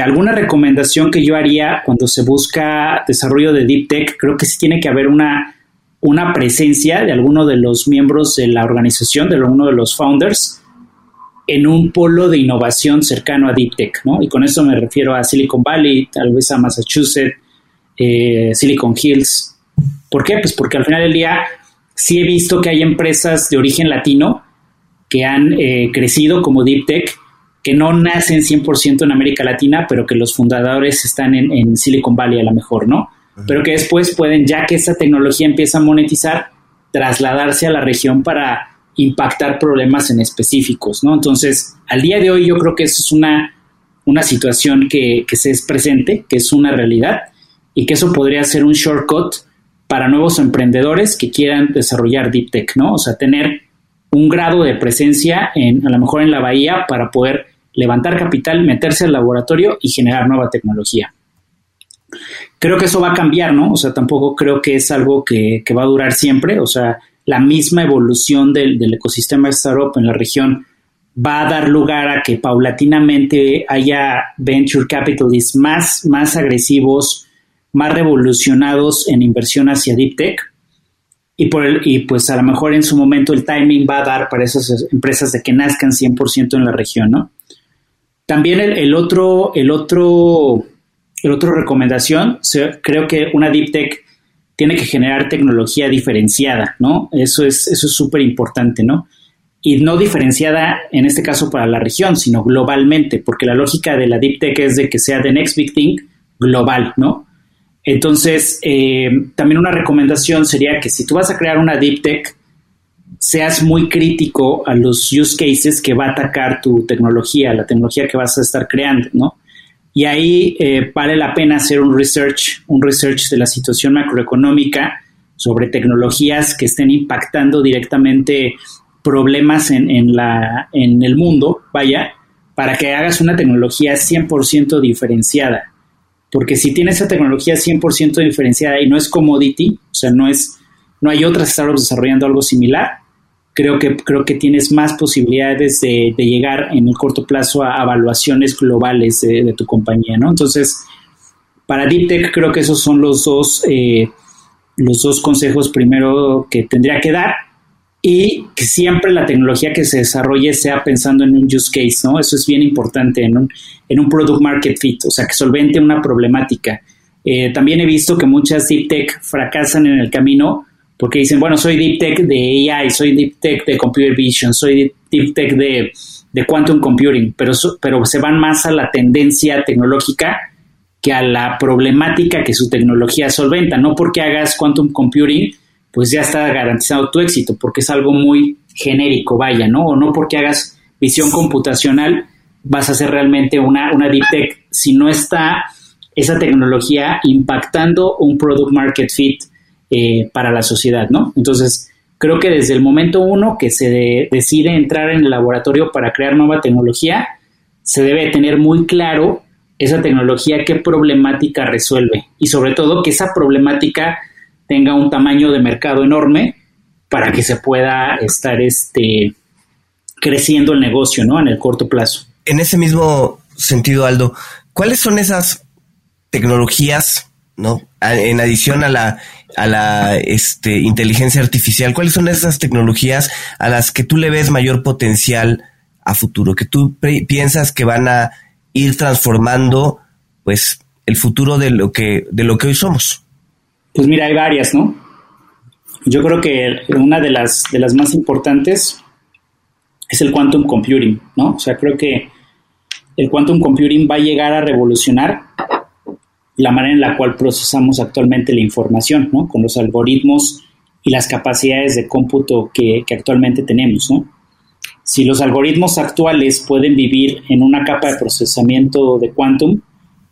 Alguna recomendación que yo haría cuando se busca desarrollo de Deep Tech, creo que sí tiene que haber una, una presencia de alguno de los miembros de la organización, de uno de los founders, en un polo de innovación cercano a Deep Tech, ¿no? Y con eso me refiero a Silicon Valley, tal vez a Massachusetts, eh, Silicon Hills. ¿Por qué? Pues porque al final del día sí he visto que hay empresas de origen latino que han eh, crecido como Deep Tech, que no nacen 100% en América Latina, pero que los fundadores están en, Silicon Valley a lo mejor, ¿no? Pero que después pueden, ya que esa tecnología empieza a monetizar, trasladarse a la región para impactar problemas en específicos, ¿no? Entonces, al día de hoy yo creo que eso es una, una situación que, que se es presente, que es una realidad y que eso podría ser un shortcut para nuevos emprendedores que quieran desarrollar Deep Tech, ¿no? O sea, tener un grado de presencia en, a lo mejor en la bahía para poder levantar capital, meterse al laboratorio y generar nueva tecnología. Creo que eso va a cambiar, ¿no? O sea, tampoco creo que es algo que, que va a durar siempre. O sea, la misma evolución del, del ecosistema startup en la región va a dar lugar a que paulatinamente haya venture capitalists más, más agresivos, más revolucionados en inversión hacia deep tech. Y, por el, y pues a lo mejor en su momento el timing va a dar para esas empresas de que nazcan 100% en la región, ¿no? También el, el, otro, el otro, el otro recomendación, creo que una deep tech tiene que generar tecnología diferenciada, ¿no? Eso es eso es súper importante, ¿no? Y no diferenciada en este caso para la región, sino globalmente, porque la lógica de la Deep Tech es de que sea the next big thing global, ¿no? Entonces, eh, también una recomendación sería que si tú vas a crear una Deep Tech, seas muy crítico a los use cases que va a atacar tu tecnología, la tecnología que vas a estar creando, ¿no? Y ahí eh, vale la pena hacer un research, un research de la situación macroeconómica sobre tecnologías que estén impactando directamente problemas en, la, en el mundo, vaya, para que hagas una tecnología 100% diferenciada. Porque si tienes esa tecnología 100% diferenciada y no es commodity, o sea, no, es, no hay otras startups desarrollando algo similar, creo que, creo que tienes más posibilidades de, llegar en el corto plazo a evaluaciones globales de, tu compañía, ¿no? Entonces, para Deep Tech creo que esos son los dos, eh, los dos consejos primero que tendría que dar y que siempre la tecnología que se desarrolle sea pensando en un use case, ¿no? Eso es bien importante en un, en un product market fit, o sea, que solvente una problemática. Eh, también he visto que muchas Deep Tech fracasan en el camino porque dicen, bueno, soy Deep Tech de AI, soy Deep Tech de Computer Vision, soy Deep Tech de, de Quantum Computing, pero, pero se van más a la tendencia tecnológica que a la problemática que su tecnología solventa. No porque hagas Quantum Computing, pues ya está garantizado tu éxito, porque es algo muy genérico, vaya, ¿no? O no porque hagas visión computacional, vas a ser realmente una, una Deep Tech si no está esa tecnología impactando un product market fit eh, para la sociedad, ¿no? Entonces, creo que desde el momento uno que se decide entrar en el laboratorio para crear nueva tecnología, se debe tener muy claro esa tecnología qué problemática resuelve y sobre todo que esa problemática tenga un tamaño de mercado enorme para que se pueda estar este creciendo el negocio, ¿no? En el corto plazo. En ese mismo sentido, Aldo, ¿cuáles son esas tecnologías, ¿no? En adición a la a la este, inteligencia artificial? ¿Cuáles son esas tecnologías a las que tú le ves mayor potencial a futuro? Que tú piensas que van a ir transformando, pues, el futuro de lo que, de lo que hoy somos. Pues mira, hay varias, ¿no? Yo creo que una de las, de las más importantes es el quantum computing, ¿no? O sea, creo que el quantum computing va a llegar a revolucionar la manera en la cual procesamos actualmente la información, ¿no? Con los algoritmos y las capacidades de cómputo que, actualmente tenemos, ¿no? Si los algoritmos actuales pueden vivir en una capa de procesamiento de quantum,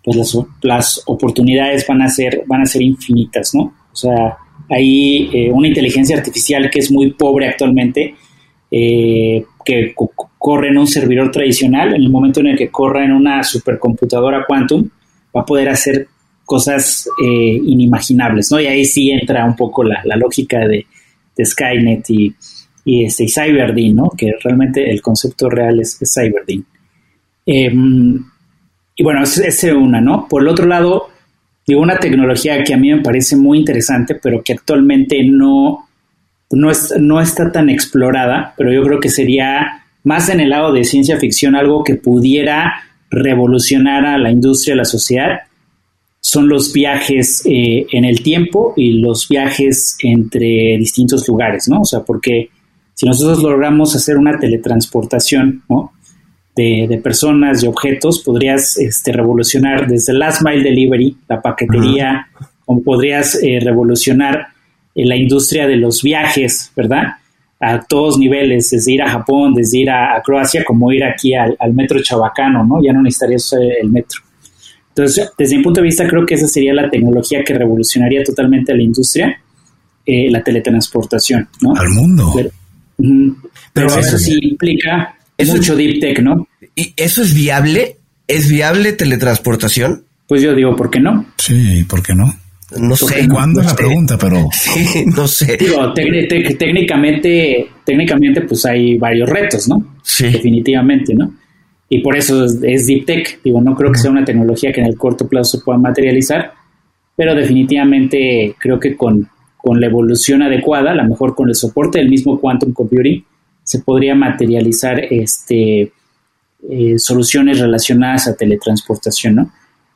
pues las, oportunidades van a ser, van a ser infinitas, ¿no? O sea, hay eh, una inteligencia artificial que es muy pobre actualmente, eh, que corre en un servidor tradicional, en el momento en el que corra en una supercomputadora quantum, va a poder hacer cosas eh, inimaginables, ¿no? Y ahí sí entra un poco la, lógica de, Skynet y, y, este, y ¿no? Que realmente el concepto real es, es em, y bueno, esa es una, ¿no? Por el otro lado, digo, una tecnología que a mí me parece muy interesante, pero que actualmente no, no, no está tan explorada, pero yo creo que sería más en el lado de ciencia ficción, algo que pudiera revolucionar a la industria, a la sociedad, son los viajes eh, en el tiempo y los viajes entre distintos lugares, ¿no? O sea, porque si nosotros logramos hacer una teletransportación, ¿no? De, personas y objetos, podrías este, revolucionar desde Last Mile Delivery, la paquetería, o podrías eh, revolucionar eh, la industria de los viajes, ¿verdad? A todos niveles, desde ir a Japón, desde ir a, Croacia, como ir aquí al, metro Chabacano, ¿no? Ya no necesitarías el metro. Entonces, desde mi punto de vista, creo que esa sería la tecnología que revolucionaría totalmente a la industria, eh, la teletransportación, ¿no? Al mundo. Pero, eso sí implica mucho deep tech, ¿no? ¿Y eso es viable? ¿Es viable teletransportación? Pues yo digo, ¿por qué no? Sí, ¿por qué no? No sé. ¿Cuándo es la pregunta? Pero. [laughs] Sí, no sé. Digo, técnicamente, técnicamente, pues hay varios retos, ¿no? Sí. Definitivamente, ¿no? Y por eso es, Deep Tech. Digo, no creo que sea una tecnología que en el corto plazo se pueda materializar, pero definitivamente creo que con, con la evolución adecuada, a lo mejor con el soporte del mismo quantum computing, se podría materializar este, eh, soluciones relacionadas a teletransportación, ¿no?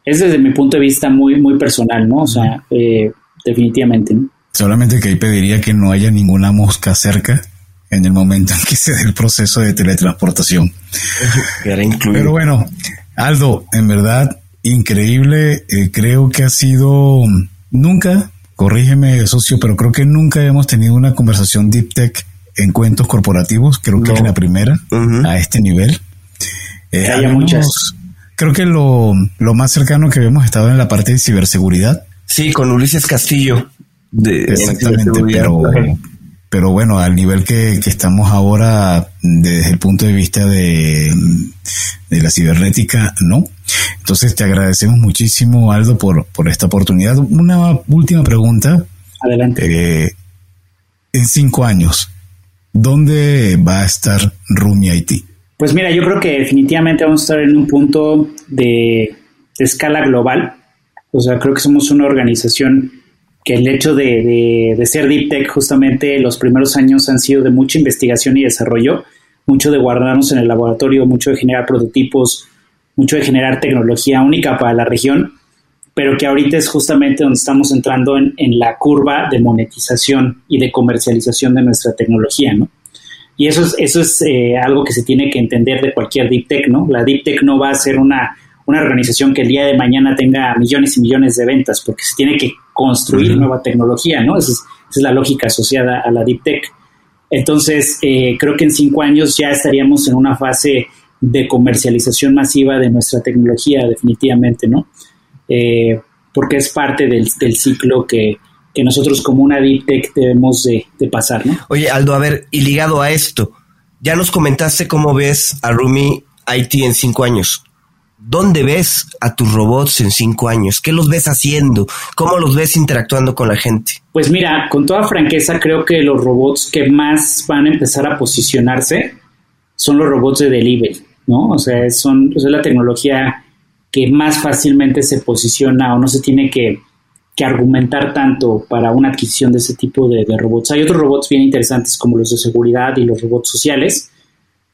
Es desde mi punto de vista muy, muy personal, ¿no? O sea, eh, definitivamente, ¿no? Solamente que ahí pediría que no haya ninguna mosca cerca en el momento en que se dé el proceso de teletransportación. [laughs] Pero bueno, Aldo, en verdad, increíble. Eh, creo que ha sido nunca, corrígeme, socio, pero creo que nunca hemos tenido una conversación deep tech en cuentos corporativos. Creo que es la primera a este nivel. Eh, hay muchas. Creo que lo, lo más cercano que hemos estado en la parte de ciberseguridad. Sí, con Ulises Castillo. De, Exactamente, pero pero bueno, al nivel que, estamos ahora desde el punto de vista de, de, la cibernética, no. Entonces te agradecemos muchísimo, Aldo, por, por esta oportunidad. Una última pregunta. Adelante. Eh, en cinco años, ¿dónde va a estar Rumi Haití? Pues mira, yo creo que definitivamente vamos a estar en un punto de, de escala global. O sea, creo que somos una organización que el hecho de, ser Deep Tech justamente los primeros años han sido de mucha investigación y desarrollo, mucho de guardarnos en el laboratorio, mucho de generar prototipos, mucho de generar tecnología única para la región, pero que ahorita es justamente donde estamos entrando en, la curva de monetización y de comercialización de nuestra tecnología, ¿no? Y eso es, eso es eh, algo que se tiene que entender de cualquier Deep Tech, ¿no? La Deep Tech no va a ser una una organización que el día de mañana tenga millones y millones de ventas, porque se tiene que construir nueva tecnología, ¿no? Esa es, la lógica asociada a la Deep Tech. Entonces, eh, creo que en cinco años ya estaríamos en una fase de comercialización masiva de nuestra tecnología, definitivamente, ¿no? Eh, porque es parte del, ciclo que, nosotros como una Deep Tech debemos de, de, pasar, ¿no? Oye, Aldo, a ver, y ligado a esto, ya nos comentaste cómo ves a Rumi IT en cinco años. ¿Dónde ves a tus robots en cinco años? ¿Qué los ves haciendo? ¿Cómo los ves interactuando con la gente? Pues mira, con toda franqueza creo que los robots que más van a empezar a posicionarse son los robots de delivery, ¿no? O sea, son, es la tecnología que más fácilmente se posiciona o no se tiene que, argumentar tanto para una adquisición de ese tipo de, de robots. Hay otros robots bien interesantes como los de seguridad y los robots sociales,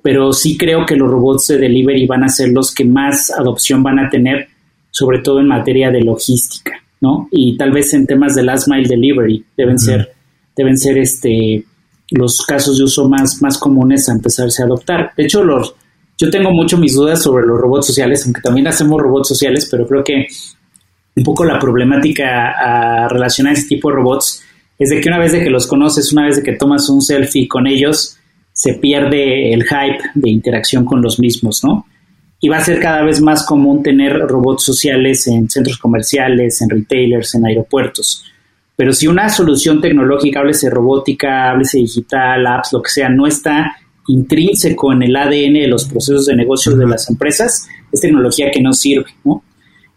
pero sí creo que los robots de delivery van a ser los que más adopción van a tener, sobre todo en materia de logística, ¿no? Y tal vez en temas de last mile delivery deben ser, deben ser este los casos de uso más, más comunes a empezarse a adoptar. De hecho, los, yo tengo mucho mis dudas sobre los robots sociales, aunque también hacemos robots sociales, pero creo que un poco la problemática a relacionar a ese tipo de robots es de que una vez de que los conoces, una vez de que tomas un selfie con ellos, se pierde el hype de interacción con los mismos, ¿no? Y va a ser cada vez más común tener robots sociales en centros comerciales, en retailers, en aeropuertos. Pero si una solución tecnológica, háblese robótica, háblese digital, apps, lo que sea, no está intrínseco en el ADN de los procesos de negocio de las empresas, es tecnología que no sirve, ¿no?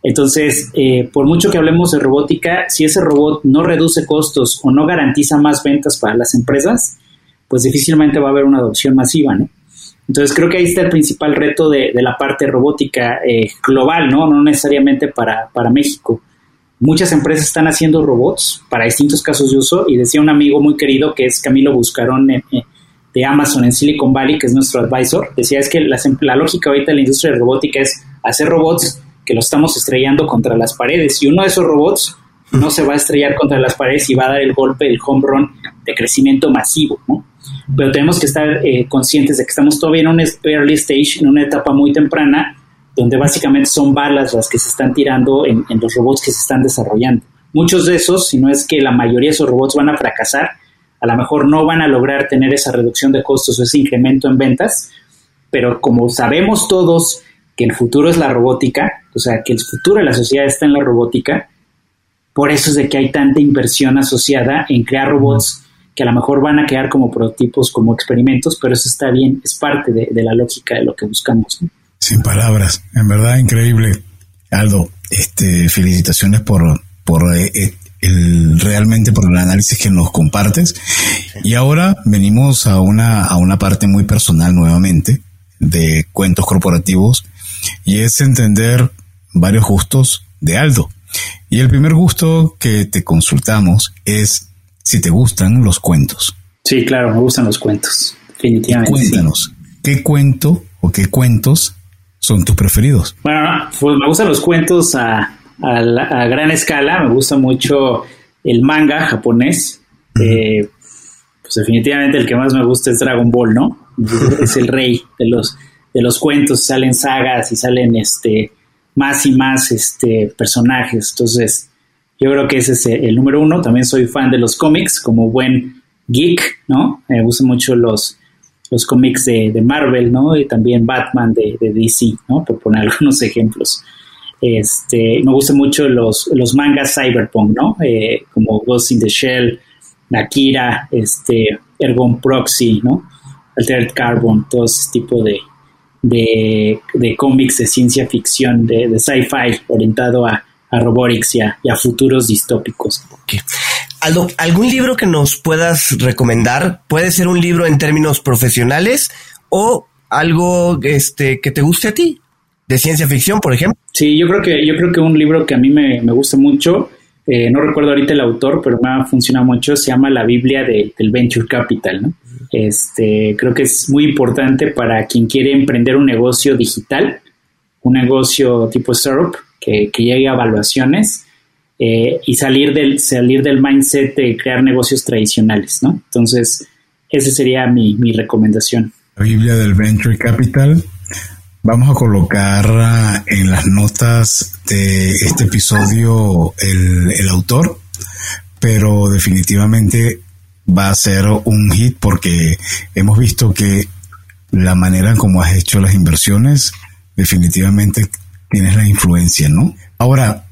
Entonces, eh, por mucho que hablemos de robótica, si ese robot no reduce costos o no garantiza más ventas para las empresas, pues difícilmente va a haber una adopción masiva, ¿no? Entonces creo que ahí está el principal reto de, la parte robótica eh, global, ¿no? No necesariamente para, para México. Muchas empresas están haciendo robots para distintos casos de uso y decía un amigo muy querido que es Camilo Buscarón en, de Amazon en Silicon Valley, que es nuestro advisor, decía es que la, la lógica ahorita de la industria de robótica es hacer robots que los estamos estrellando contra las paredes y uno de esos robots no se va a estrellar contra las paredes y va a dar el golpe del home run de crecimiento masivo, ¿no? Pero tenemos que estar eh, conscientes de que estamos todavía en un early stage, en una etapa muy temprana, donde básicamente son balas las que se están tirando en, en los robots que se están desarrollando. Muchos de esos, si no es que la mayoría de esos robots van a fracasar, a lo mejor no van a lograr tener esa reducción de costos o ese incremento en ventas, pero como sabemos todos que el futuro es la robótica, o sea, que el futuro de la sociedad está en la robótica, por eso es de que hay tanta inversión asociada en crear robots que a lo mejor van a quedar como prototipos, como experimentos, pero eso está bien, es parte de, la lógica de lo que buscamos. Sin palabras, en verdad increíble. Aldo, este, felicitaciones por, por eh, eh, el, realmente por el análisis que nos compartes. Y ahora venimos a una, a una parte muy personal nuevamente de cuentos corporativos y es entender varios gustos de Aldo. Y el primer gusto que te consultamos es si te gustan los cuentos. Sí, claro, me gustan los cuentos, definitivamente. cuéntanos, ¿qué cuento o qué cuentos son tus preferidos? Bueno, pues me gustan los cuentos a, gran escala, me gusta mucho el manga japonés. Eh, pues definitivamente el que más me gusta es Dragon Ball, ¿no? [laughs] es el rey de los, de los cuentos, salen sagas y salen este más y más este, personajes. Entonces, yo creo que ese es el número uno. También soy fan de los cómics, como buen geek, ¿no? Me gustan mucho los, los cómics de, Marvel, ¿no? Y también Batman de, DC, ¿no? Por poner [laughs] algunos ejemplos. Este, me gustan mucho los, los mangas cyberpunk, ¿no? Eh, como Ghost in the Shell, Nakira, este, Ergon Proxy, ¿no? Altered Carbon, todo ese tipo de, de, cómics de ciencia ficción, de, de sci-fi, orientado a, a robotics y a, futuros distópicos. ¿algún libro que nos puedas recomendar? Puede ser un libro en términos profesionales o algo este, que te guste a ti, de ciencia ficción, por ejemplo. Sí, yo creo que, yo creo que un libro que a mí me, me gusta mucho, eh, no recuerdo ahorita el autor, pero me ha funcionado mucho, se llama La Biblia del Venture Capital, ¿no? Este, creo que es muy importante para quien quiere emprender un negocio digital, un negocio tipo startup que, llegue a evaluaciones eh, y salir del, salir del mindset de crear negocios tradicionales, ¿no? Entonces, esa sería mi, recomendación. La Biblia del Venture Capital. Vamos a colocar en las notas de este episodio el, el autor, pero definitivamente va a ser un hit porque hemos visto que la manera como has hecho las inversiones definitivamente tienes la influencia, ¿no? Ahora,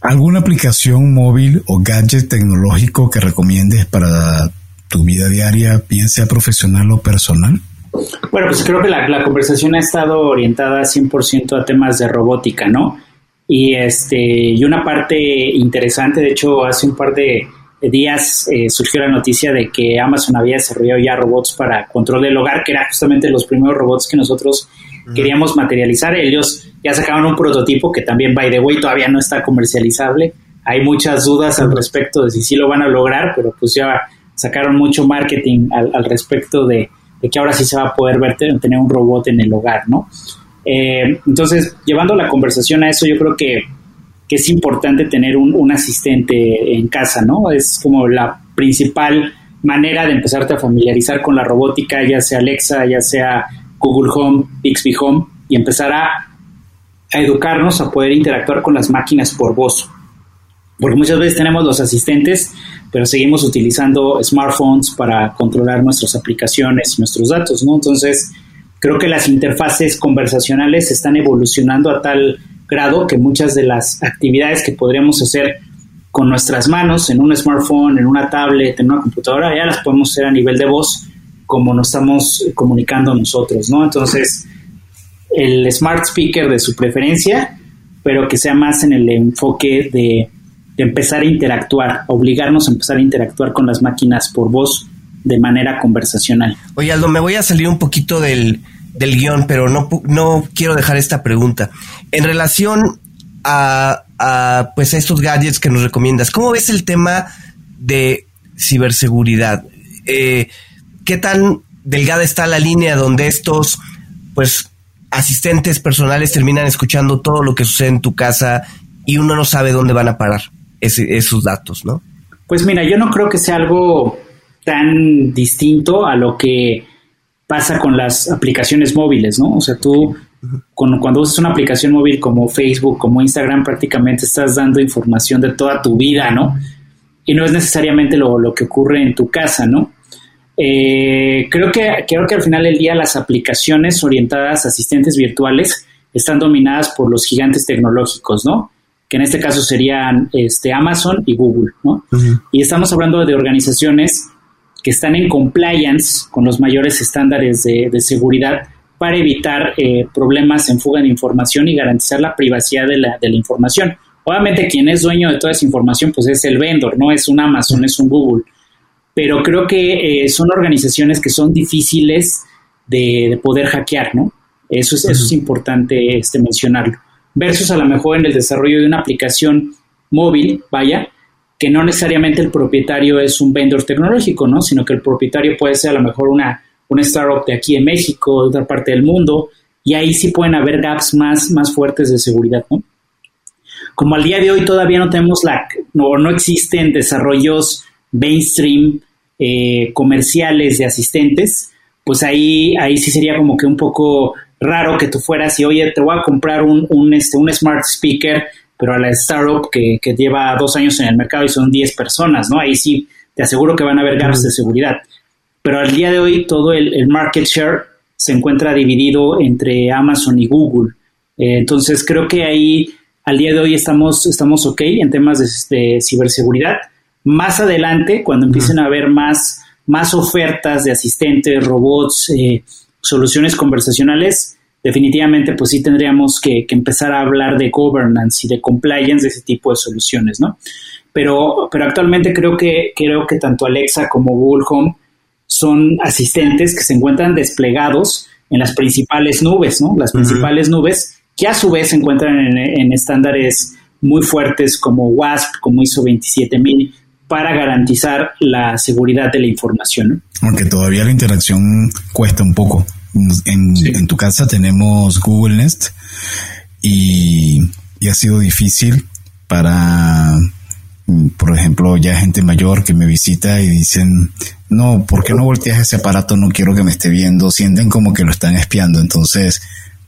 ¿alguna aplicación móvil o gadget tecnológico que recomiendes para tu vida diaria, bien sea profesional o personal? Bueno, pues creo que la, conversación ha estado orientada 100% a temas de robótica, ¿no? Y, este, y una parte interesante, de hecho, hace un par de, días eh, surgió la noticia de que Amazon había desarrollado ya robots para control del hogar, que eran justamente los primeros robots que nosotros queríamos materializar. Ellos ya sacaron un prototipo que también, by the way, todavía no está comercializable. Hay muchas dudas al respecto de si sí lo van a lograr, pero pues ya sacaron mucho marketing al, respecto de, que ahora sí se va a poder ver, tener un robot en el hogar, ¿no? Eh, entonces, llevando la conversación a eso, yo creo que que es importante tener un, asistente en casa, ¿no? Es como la principal manera de empezarte a familiarizar con la robótica, ya sea Alexa, ya sea Google Home, Bixby Home, y empezar a, a educarnos a poder interactuar con las máquinas por voz. Porque muchas veces tenemos los asistentes, pero seguimos utilizando smartphones para controlar nuestras aplicaciones y nuestros datos, ¿no? Entonces, creo que las interfaces conversacionales están evolucionando a tal grado que muchas de las actividades que podríamos hacer con nuestras manos, en un smartphone, en una tablet, en una computadora, ya las podemos hacer a nivel de voz, como nos estamos comunicando nosotros, ¿no? Entonces, el smart speaker de su preferencia, pero que sea más en el enfoque de, empezar a interactuar, obligarnos a empezar a interactuar con las máquinas por voz de manera conversacional. Oye, Aldo, me voy a salir un poquito del, del guion, pero no, no quiero dejar esta pregunta. En relación a, a, pues, estos gadgets que nos recomiendas, ¿cómo ves el tema de ciberseguridad? Eh, ¿Qué tan delgada está la línea donde estos, pues, asistentes personales terminan escuchando todo lo que sucede en tu casa y uno no sabe dónde van a parar esos datos, ¿no? Pues mira, yo no creo que sea algo tan distinto a lo que pasa con las aplicaciones móviles, ¿no? O sea, tú cuando usas una aplicación móvil como Facebook, como Instagram, prácticamente estás dando información de toda tu vida, ¿no? Y no es necesariamente lo, lo que ocurre en tu casa, ¿no? Eh, creo, que, creo que al final del día las aplicaciones orientadas a asistentes virtuales están dominadas por los gigantes tecnológicos, ¿no? Que en este caso serían este, Amazon y Google, ¿no? Y estamos hablando de organizaciones que están en compliance con los mayores estándares de, seguridad para evitar eh, problemas en fuga de información y garantizar la privacidad de la, de la información. Obviamente quien es dueño de toda esa información pues es el vendor, no es un Amazon, es un Google pero creo que eh, son organizaciones que son difíciles de, poder hackear, ¿no? Eso es, eso es importante este, mencionarlo. Versus a lo mejor en el desarrollo de una aplicación móvil, vaya, que no necesariamente el propietario es un vendor tecnológico, ¿no? Sino que el propietario puede ser a lo mejor una, una startup de aquí en México, de otra parte del mundo, y ahí sí pueden haber gaps más, más fuertes de seguridad, ¿no? Como al día de hoy todavía no tenemos la, no, no existen desarrollos mainstream eh, comerciales de asistentes, pues ahí, ahí sí sería como que un poco raro que tú fueras y, oye, te voy a comprar un, un, este, un smart speaker, pero a la startup que, que, lleva dos años en el mercado y son 10 personas, ¿no? Ahí sí te aseguro que van a haber gaps de seguridad. Pero al día de hoy todo el, market share se encuentra dividido entre Amazon y Google. Eh, entonces creo que ahí al día de hoy estamos, estamos ok en temas de ciberseguridad más adelante, cuando empiecen a haber más, más ofertas de asistentes, robots, eh, soluciones conversacionales, definitivamente pues sí tendríamos que, empezar a hablar de governance y de compliance de ese tipo de soluciones, ¿no? Pero, pero actualmente creo que, creo que tanto Alexa como Google Home son asistentes que se encuentran desplegados en las principales nubes, ¿no? Las principales nubes que a su vez se encuentran en, en, estándares muy fuertes como WASP, como ISO 27000, para garantizar la seguridad de la información. Aunque todavía la interacción cuesta un poco. En, tu casa tenemos Google Nest y, ha sido difícil para, por ejemplo, ya gente mayor que me visita y dicen, no, ¿por qué no volteas ese aparato? No quiero que me esté viendo. Sienten como que lo están espiando. Entonces,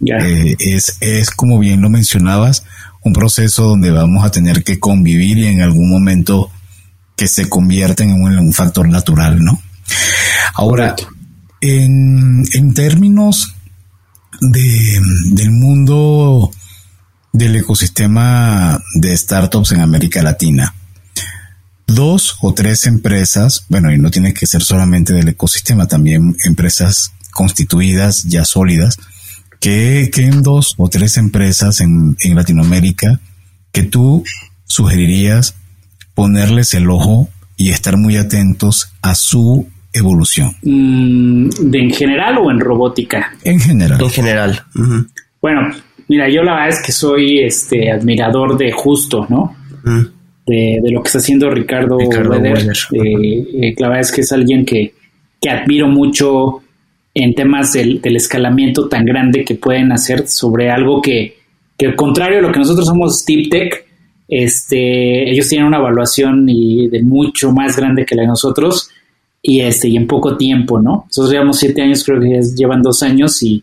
eh, es, es como bien lo mencionabas, un proceso donde vamos a tener que convivir y en algún momento que se convierten en un, factor natural, ¿no? Ahora, en, términos de, del mundo del ecosistema de startups en América Latina, dos o tres empresas, bueno, y no tiene que ser solamente del ecosistema, también empresas constituidas, ya sólidas, que, que en dos o tres empresas en, en Latinoamérica que tú sugerirías ponerles el ojo y estar muy atentos a su evolución. Mm, ¿De en general o en robótica? En general. En general. Bueno, mira, yo la verdad es que soy este admirador de Justo, ¿no? de, lo que está haciendo Ricardo, Ricardo eh, eh, la verdad es que es alguien que, que admiro mucho en temas del, del, escalamiento tan grande que pueden hacer sobre algo que, que al contrario a lo que nosotros somos Deep Tech, este, ellos tienen una evaluación y de mucho más grande que la de nosotros y este y en poco tiempo, ¿no? Nosotros llevamos siete años, creo que llevan dos años y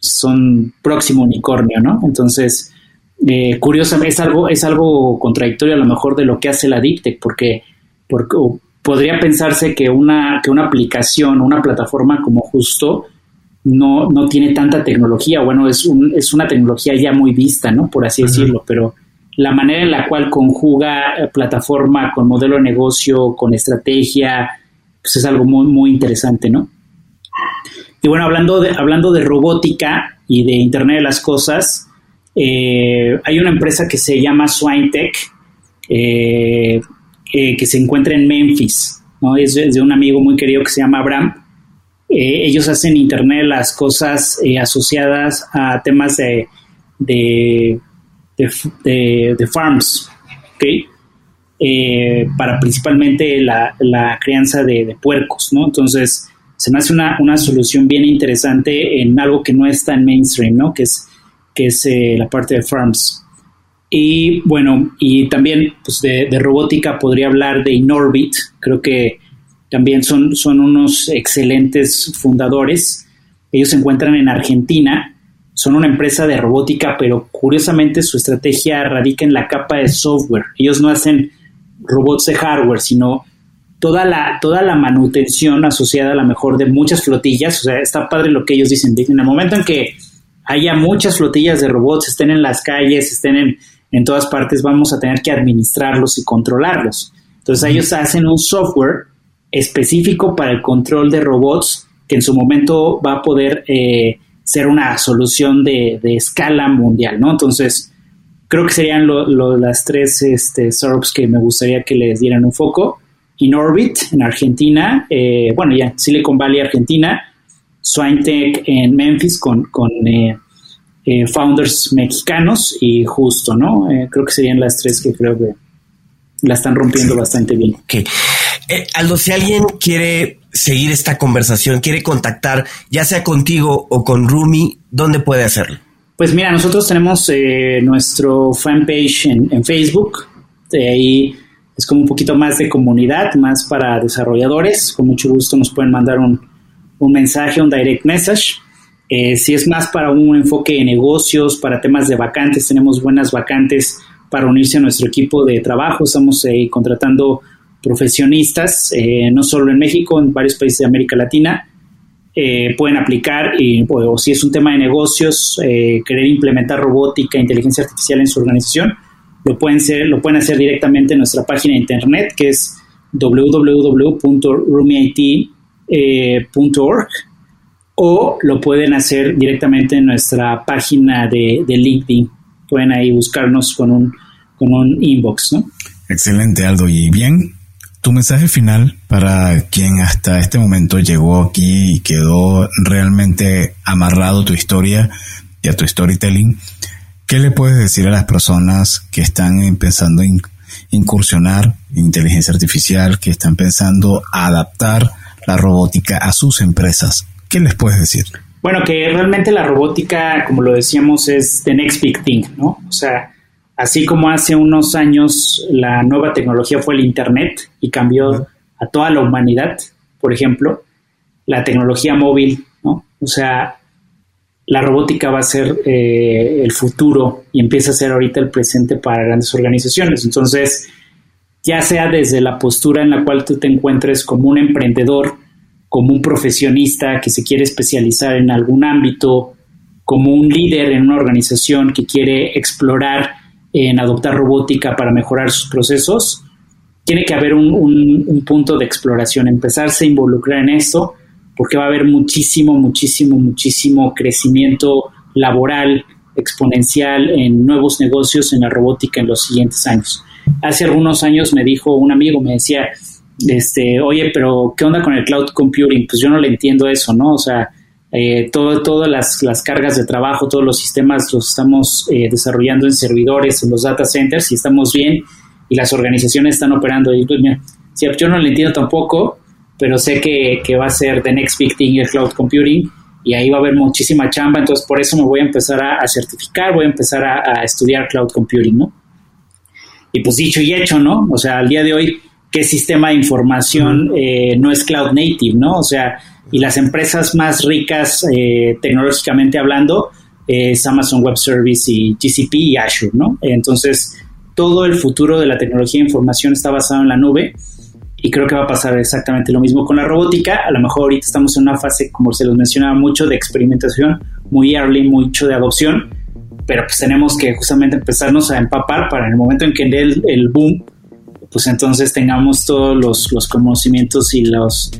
son próximo unicornio, ¿no? Entonces, eh, curiosamente es algo es algo contradictorio a lo mejor de lo que hace la Diptech, porque, porque podría pensarse que una que una aplicación, una plataforma como justo no, no tiene tanta tecnología, bueno, es, un, es una tecnología ya muy vista, ¿no? Por así decirlo, pero la manera en la cual conjuga eh, plataforma con modelo de negocio, con estrategia, pues es algo muy, muy interesante, ¿no? Y bueno, hablando de, hablando de robótica y de Internet de las Cosas, eh, hay una empresa que se llama SwineTech, eh, que se encuentra en Memphis, ¿no? Es, de un amigo muy querido que se llama Abraham. ellos hacen Internet de las Cosas asociadas a temas de, farms, eh, para principalmente la, crianza de, puercos, ¿no? Entonces, se me hace una, una solución bien interesante en algo que no está en mainstream, ¿no? Que es, que es eh, la parte de farms. Y bueno, y también pues de, robótica podría hablar de Inorbit, creo que también son, son unos excelentes fundadores. Ellos se encuentran en Argentina, son una empresa de robótica, pero curiosamente su estrategia radica en la capa de software. Ellos no hacen robots de hardware, sino toda la, toda la manutención asociada a la mejor de muchas flotillas. O sea, está padre lo que ellos dicen. En el momento en que haya muchas flotillas de robots, estén en las calles, estén en, en todas partes, vamos a tener que administrarlos y controlarlos. Entonces ellos hacen un software específico para el control de robots que en su momento va a poder eh, ser una solución de, escala mundial, ¿no? Entonces, creo que serían las tres este, startups que me gustaría que les dieran un foco. Inorbit en Argentina, eh, bueno, ya Silicon Valley, Argentina, Swinetech en Memphis con, con eh, eh, founders mexicanos y justo, ¿no? creo que serían las tres que creo que la están rompiendo bastante bien. Okay. Aldo, si alguien quiere seguir esta conversación, quiere contactar, ya sea contigo o con Rumi, ¿dónde puede hacerlo? Pues mira, nosotros tenemos nuestro fanpage en, en Facebook, de ahí es como un poquito más de comunidad, más para desarrolladores. Con mucho gusto nos pueden mandar un, mensaje, un direct message. Eh, si es más para un enfoque de negocios, para temas de vacantes, tenemos buenas vacantes para unirse a nuestro equipo de trabajo. Estamos eh, contratando profesionistas, eh, no solo en México, en varios países de América Latina. pueden aplicar o si es un tema de negocios, querer implementar robótica, inteligencia artificial en su organización, lo pueden, ser, lo pueden hacer directamente en nuestra página de internet que es www.roomit.org o lo pueden hacer directamente en nuestra página de, LinkedIn. Pueden ahí buscarnos con un, con un inbox, ¿no? Excelente, Aldo. Y bien, tu mensaje final para quien hasta este momento llegó aquí y quedó realmente amarrado a tu historia y a tu storytelling ¿Qué le puedes decir a las personas que están empezando a incursionar en inteligencia artificial, que están pensando adaptar la robótica a sus empresas? ¿Qué les puedes decir? Bueno, que realmente la robótica, como lo decíamos, es the next big thing, ¿no? O sea, así como hace unos años la nueva tecnología fue el Internet y cambió a toda la humanidad, por ejemplo, la tecnología móvil, ¿no? O sea, la robótica va a ser eh, el futuro y empieza a ser ahorita el presente para grandes organizaciones. Entonces, ya sea desde la postura en la cual tú te encuentres como un emprendedor, como un profesionista que se quiere especializar en algún ámbito, como un líder en una organización que quiere explorar en adoptar robótica para mejorar sus procesos, tiene que haber un, un punto de exploración, empezarse a involucrar en esto porque va a haber muchísimo, muchísimo, muchísimo crecimiento laboral exponencial en nuevos negocios en la robótica en los siguientes años. Hace algunos años me dijo un amigo, me decía, este, oye, pero ¿qué onda con el cloud computing? Pues yo no le entiendo eso, ¿no? O sea, eh, todo, todas las, las, cargas de trabajo, todos los sistemas los estamos eh, desarrollando en servidores, en los data centers y estamos bien y las organizaciones están operando. Y pues, mira, yo no le entiendo tampoco, pero sé que, va a ser the next big thing el cloud computing y ahí va a haber muchísima chamba, entonces por eso me voy a empezar a, certificar, voy a empezar a, estudiar cloud computing, ¿no? Y pues dicho y hecho, ¿no? O sea, al día de hoy, ¿qué sistema de información eh, no es cloud native, ¿no? O sea, y las empresas más ricas eh, tecnológicamente hablando es Amazon Web Service y GCP y Azure, ¿no? Entonces, todo el futuro de la tecnología de información está basado en la nube y creo que va a pasar exactamente lo mismo con la robótica. A lo mejor ahorita estamos en una fase, como se los mencionaba mucho, de experimentación, muy early, mucho de adopción, pero pues tenemos que justamente empezarnos a empapar para en el momento en que dé el, boom, pues entonces tengamos todos los, los conocimientos y los,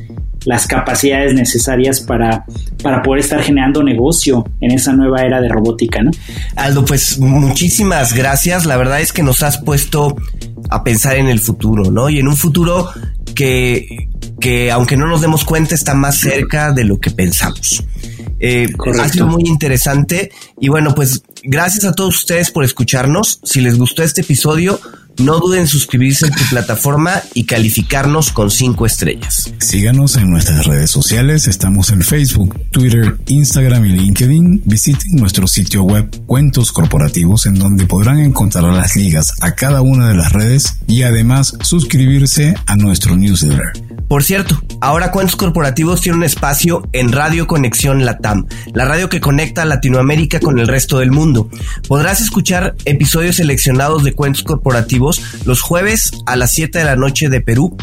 las capacidades necesarias para, para poder estar generando negocio en esa nueva era de robótica, ¿no? Aldo, pues muchísimas gracias. La verdad es que nos has puesto a pensar en el futuro, ¿no? Y en un futuro que, que aunque no nos demos cuenta, está más cerca de lo que pensamos. Eh, ha sido muy interesante y bueno, pues gracias a todos ustedes por escucharnos. Si les gustó este episodio, no duden en suscribirse en tu plataforma y calificarnos con 5 estrellas. Síganos en nuestras redes sociales, estamos en Facebook, Twitter, Instagram y LinkedIn. Visiten nuestro sitio web Cuentos Corporativos en donde podrán encontrar las ligas a cada una de las redes y además suscribirse a nuestro newsletter. Por cierto, ahora Cuentos Corporativos tiene un espacio en Radio Conexión Latam, la radio que conecta a Latinoamérica con el resto del mundo. Podrás escuchar episodios seleccionados de Cuentos Corporativos los jueves a las 7 de la noche de Perú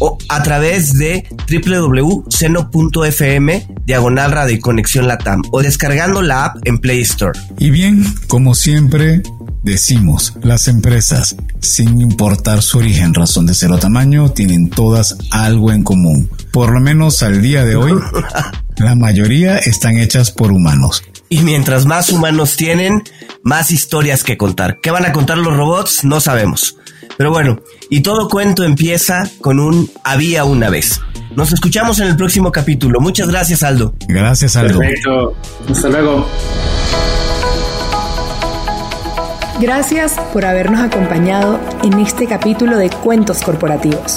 o a través de www.seno.fm diagonal radio y conexión latam o descargando la app en Play Store. Y bien, como siempre, decimos, las empresas, sin importar su origen, razón de ser o tamaño, tienen todas algo en común. Por lo menos al día de hoy, [laughs] la mayoría están hechas por humanos. Y mientras más humanos tienen, más historias que contar. ¿Qué van a contar los robots? No sabemos. Pero bueno, y todo cuento empieza con un había una vez. Nos escuchamos en el próximo capítulo. Muchas gracias, Aldo. Gracias, Aldo. Perfecto. Hasta luego. Gracias por habernos acompañado en este capítulo de Cuentos Corporativos.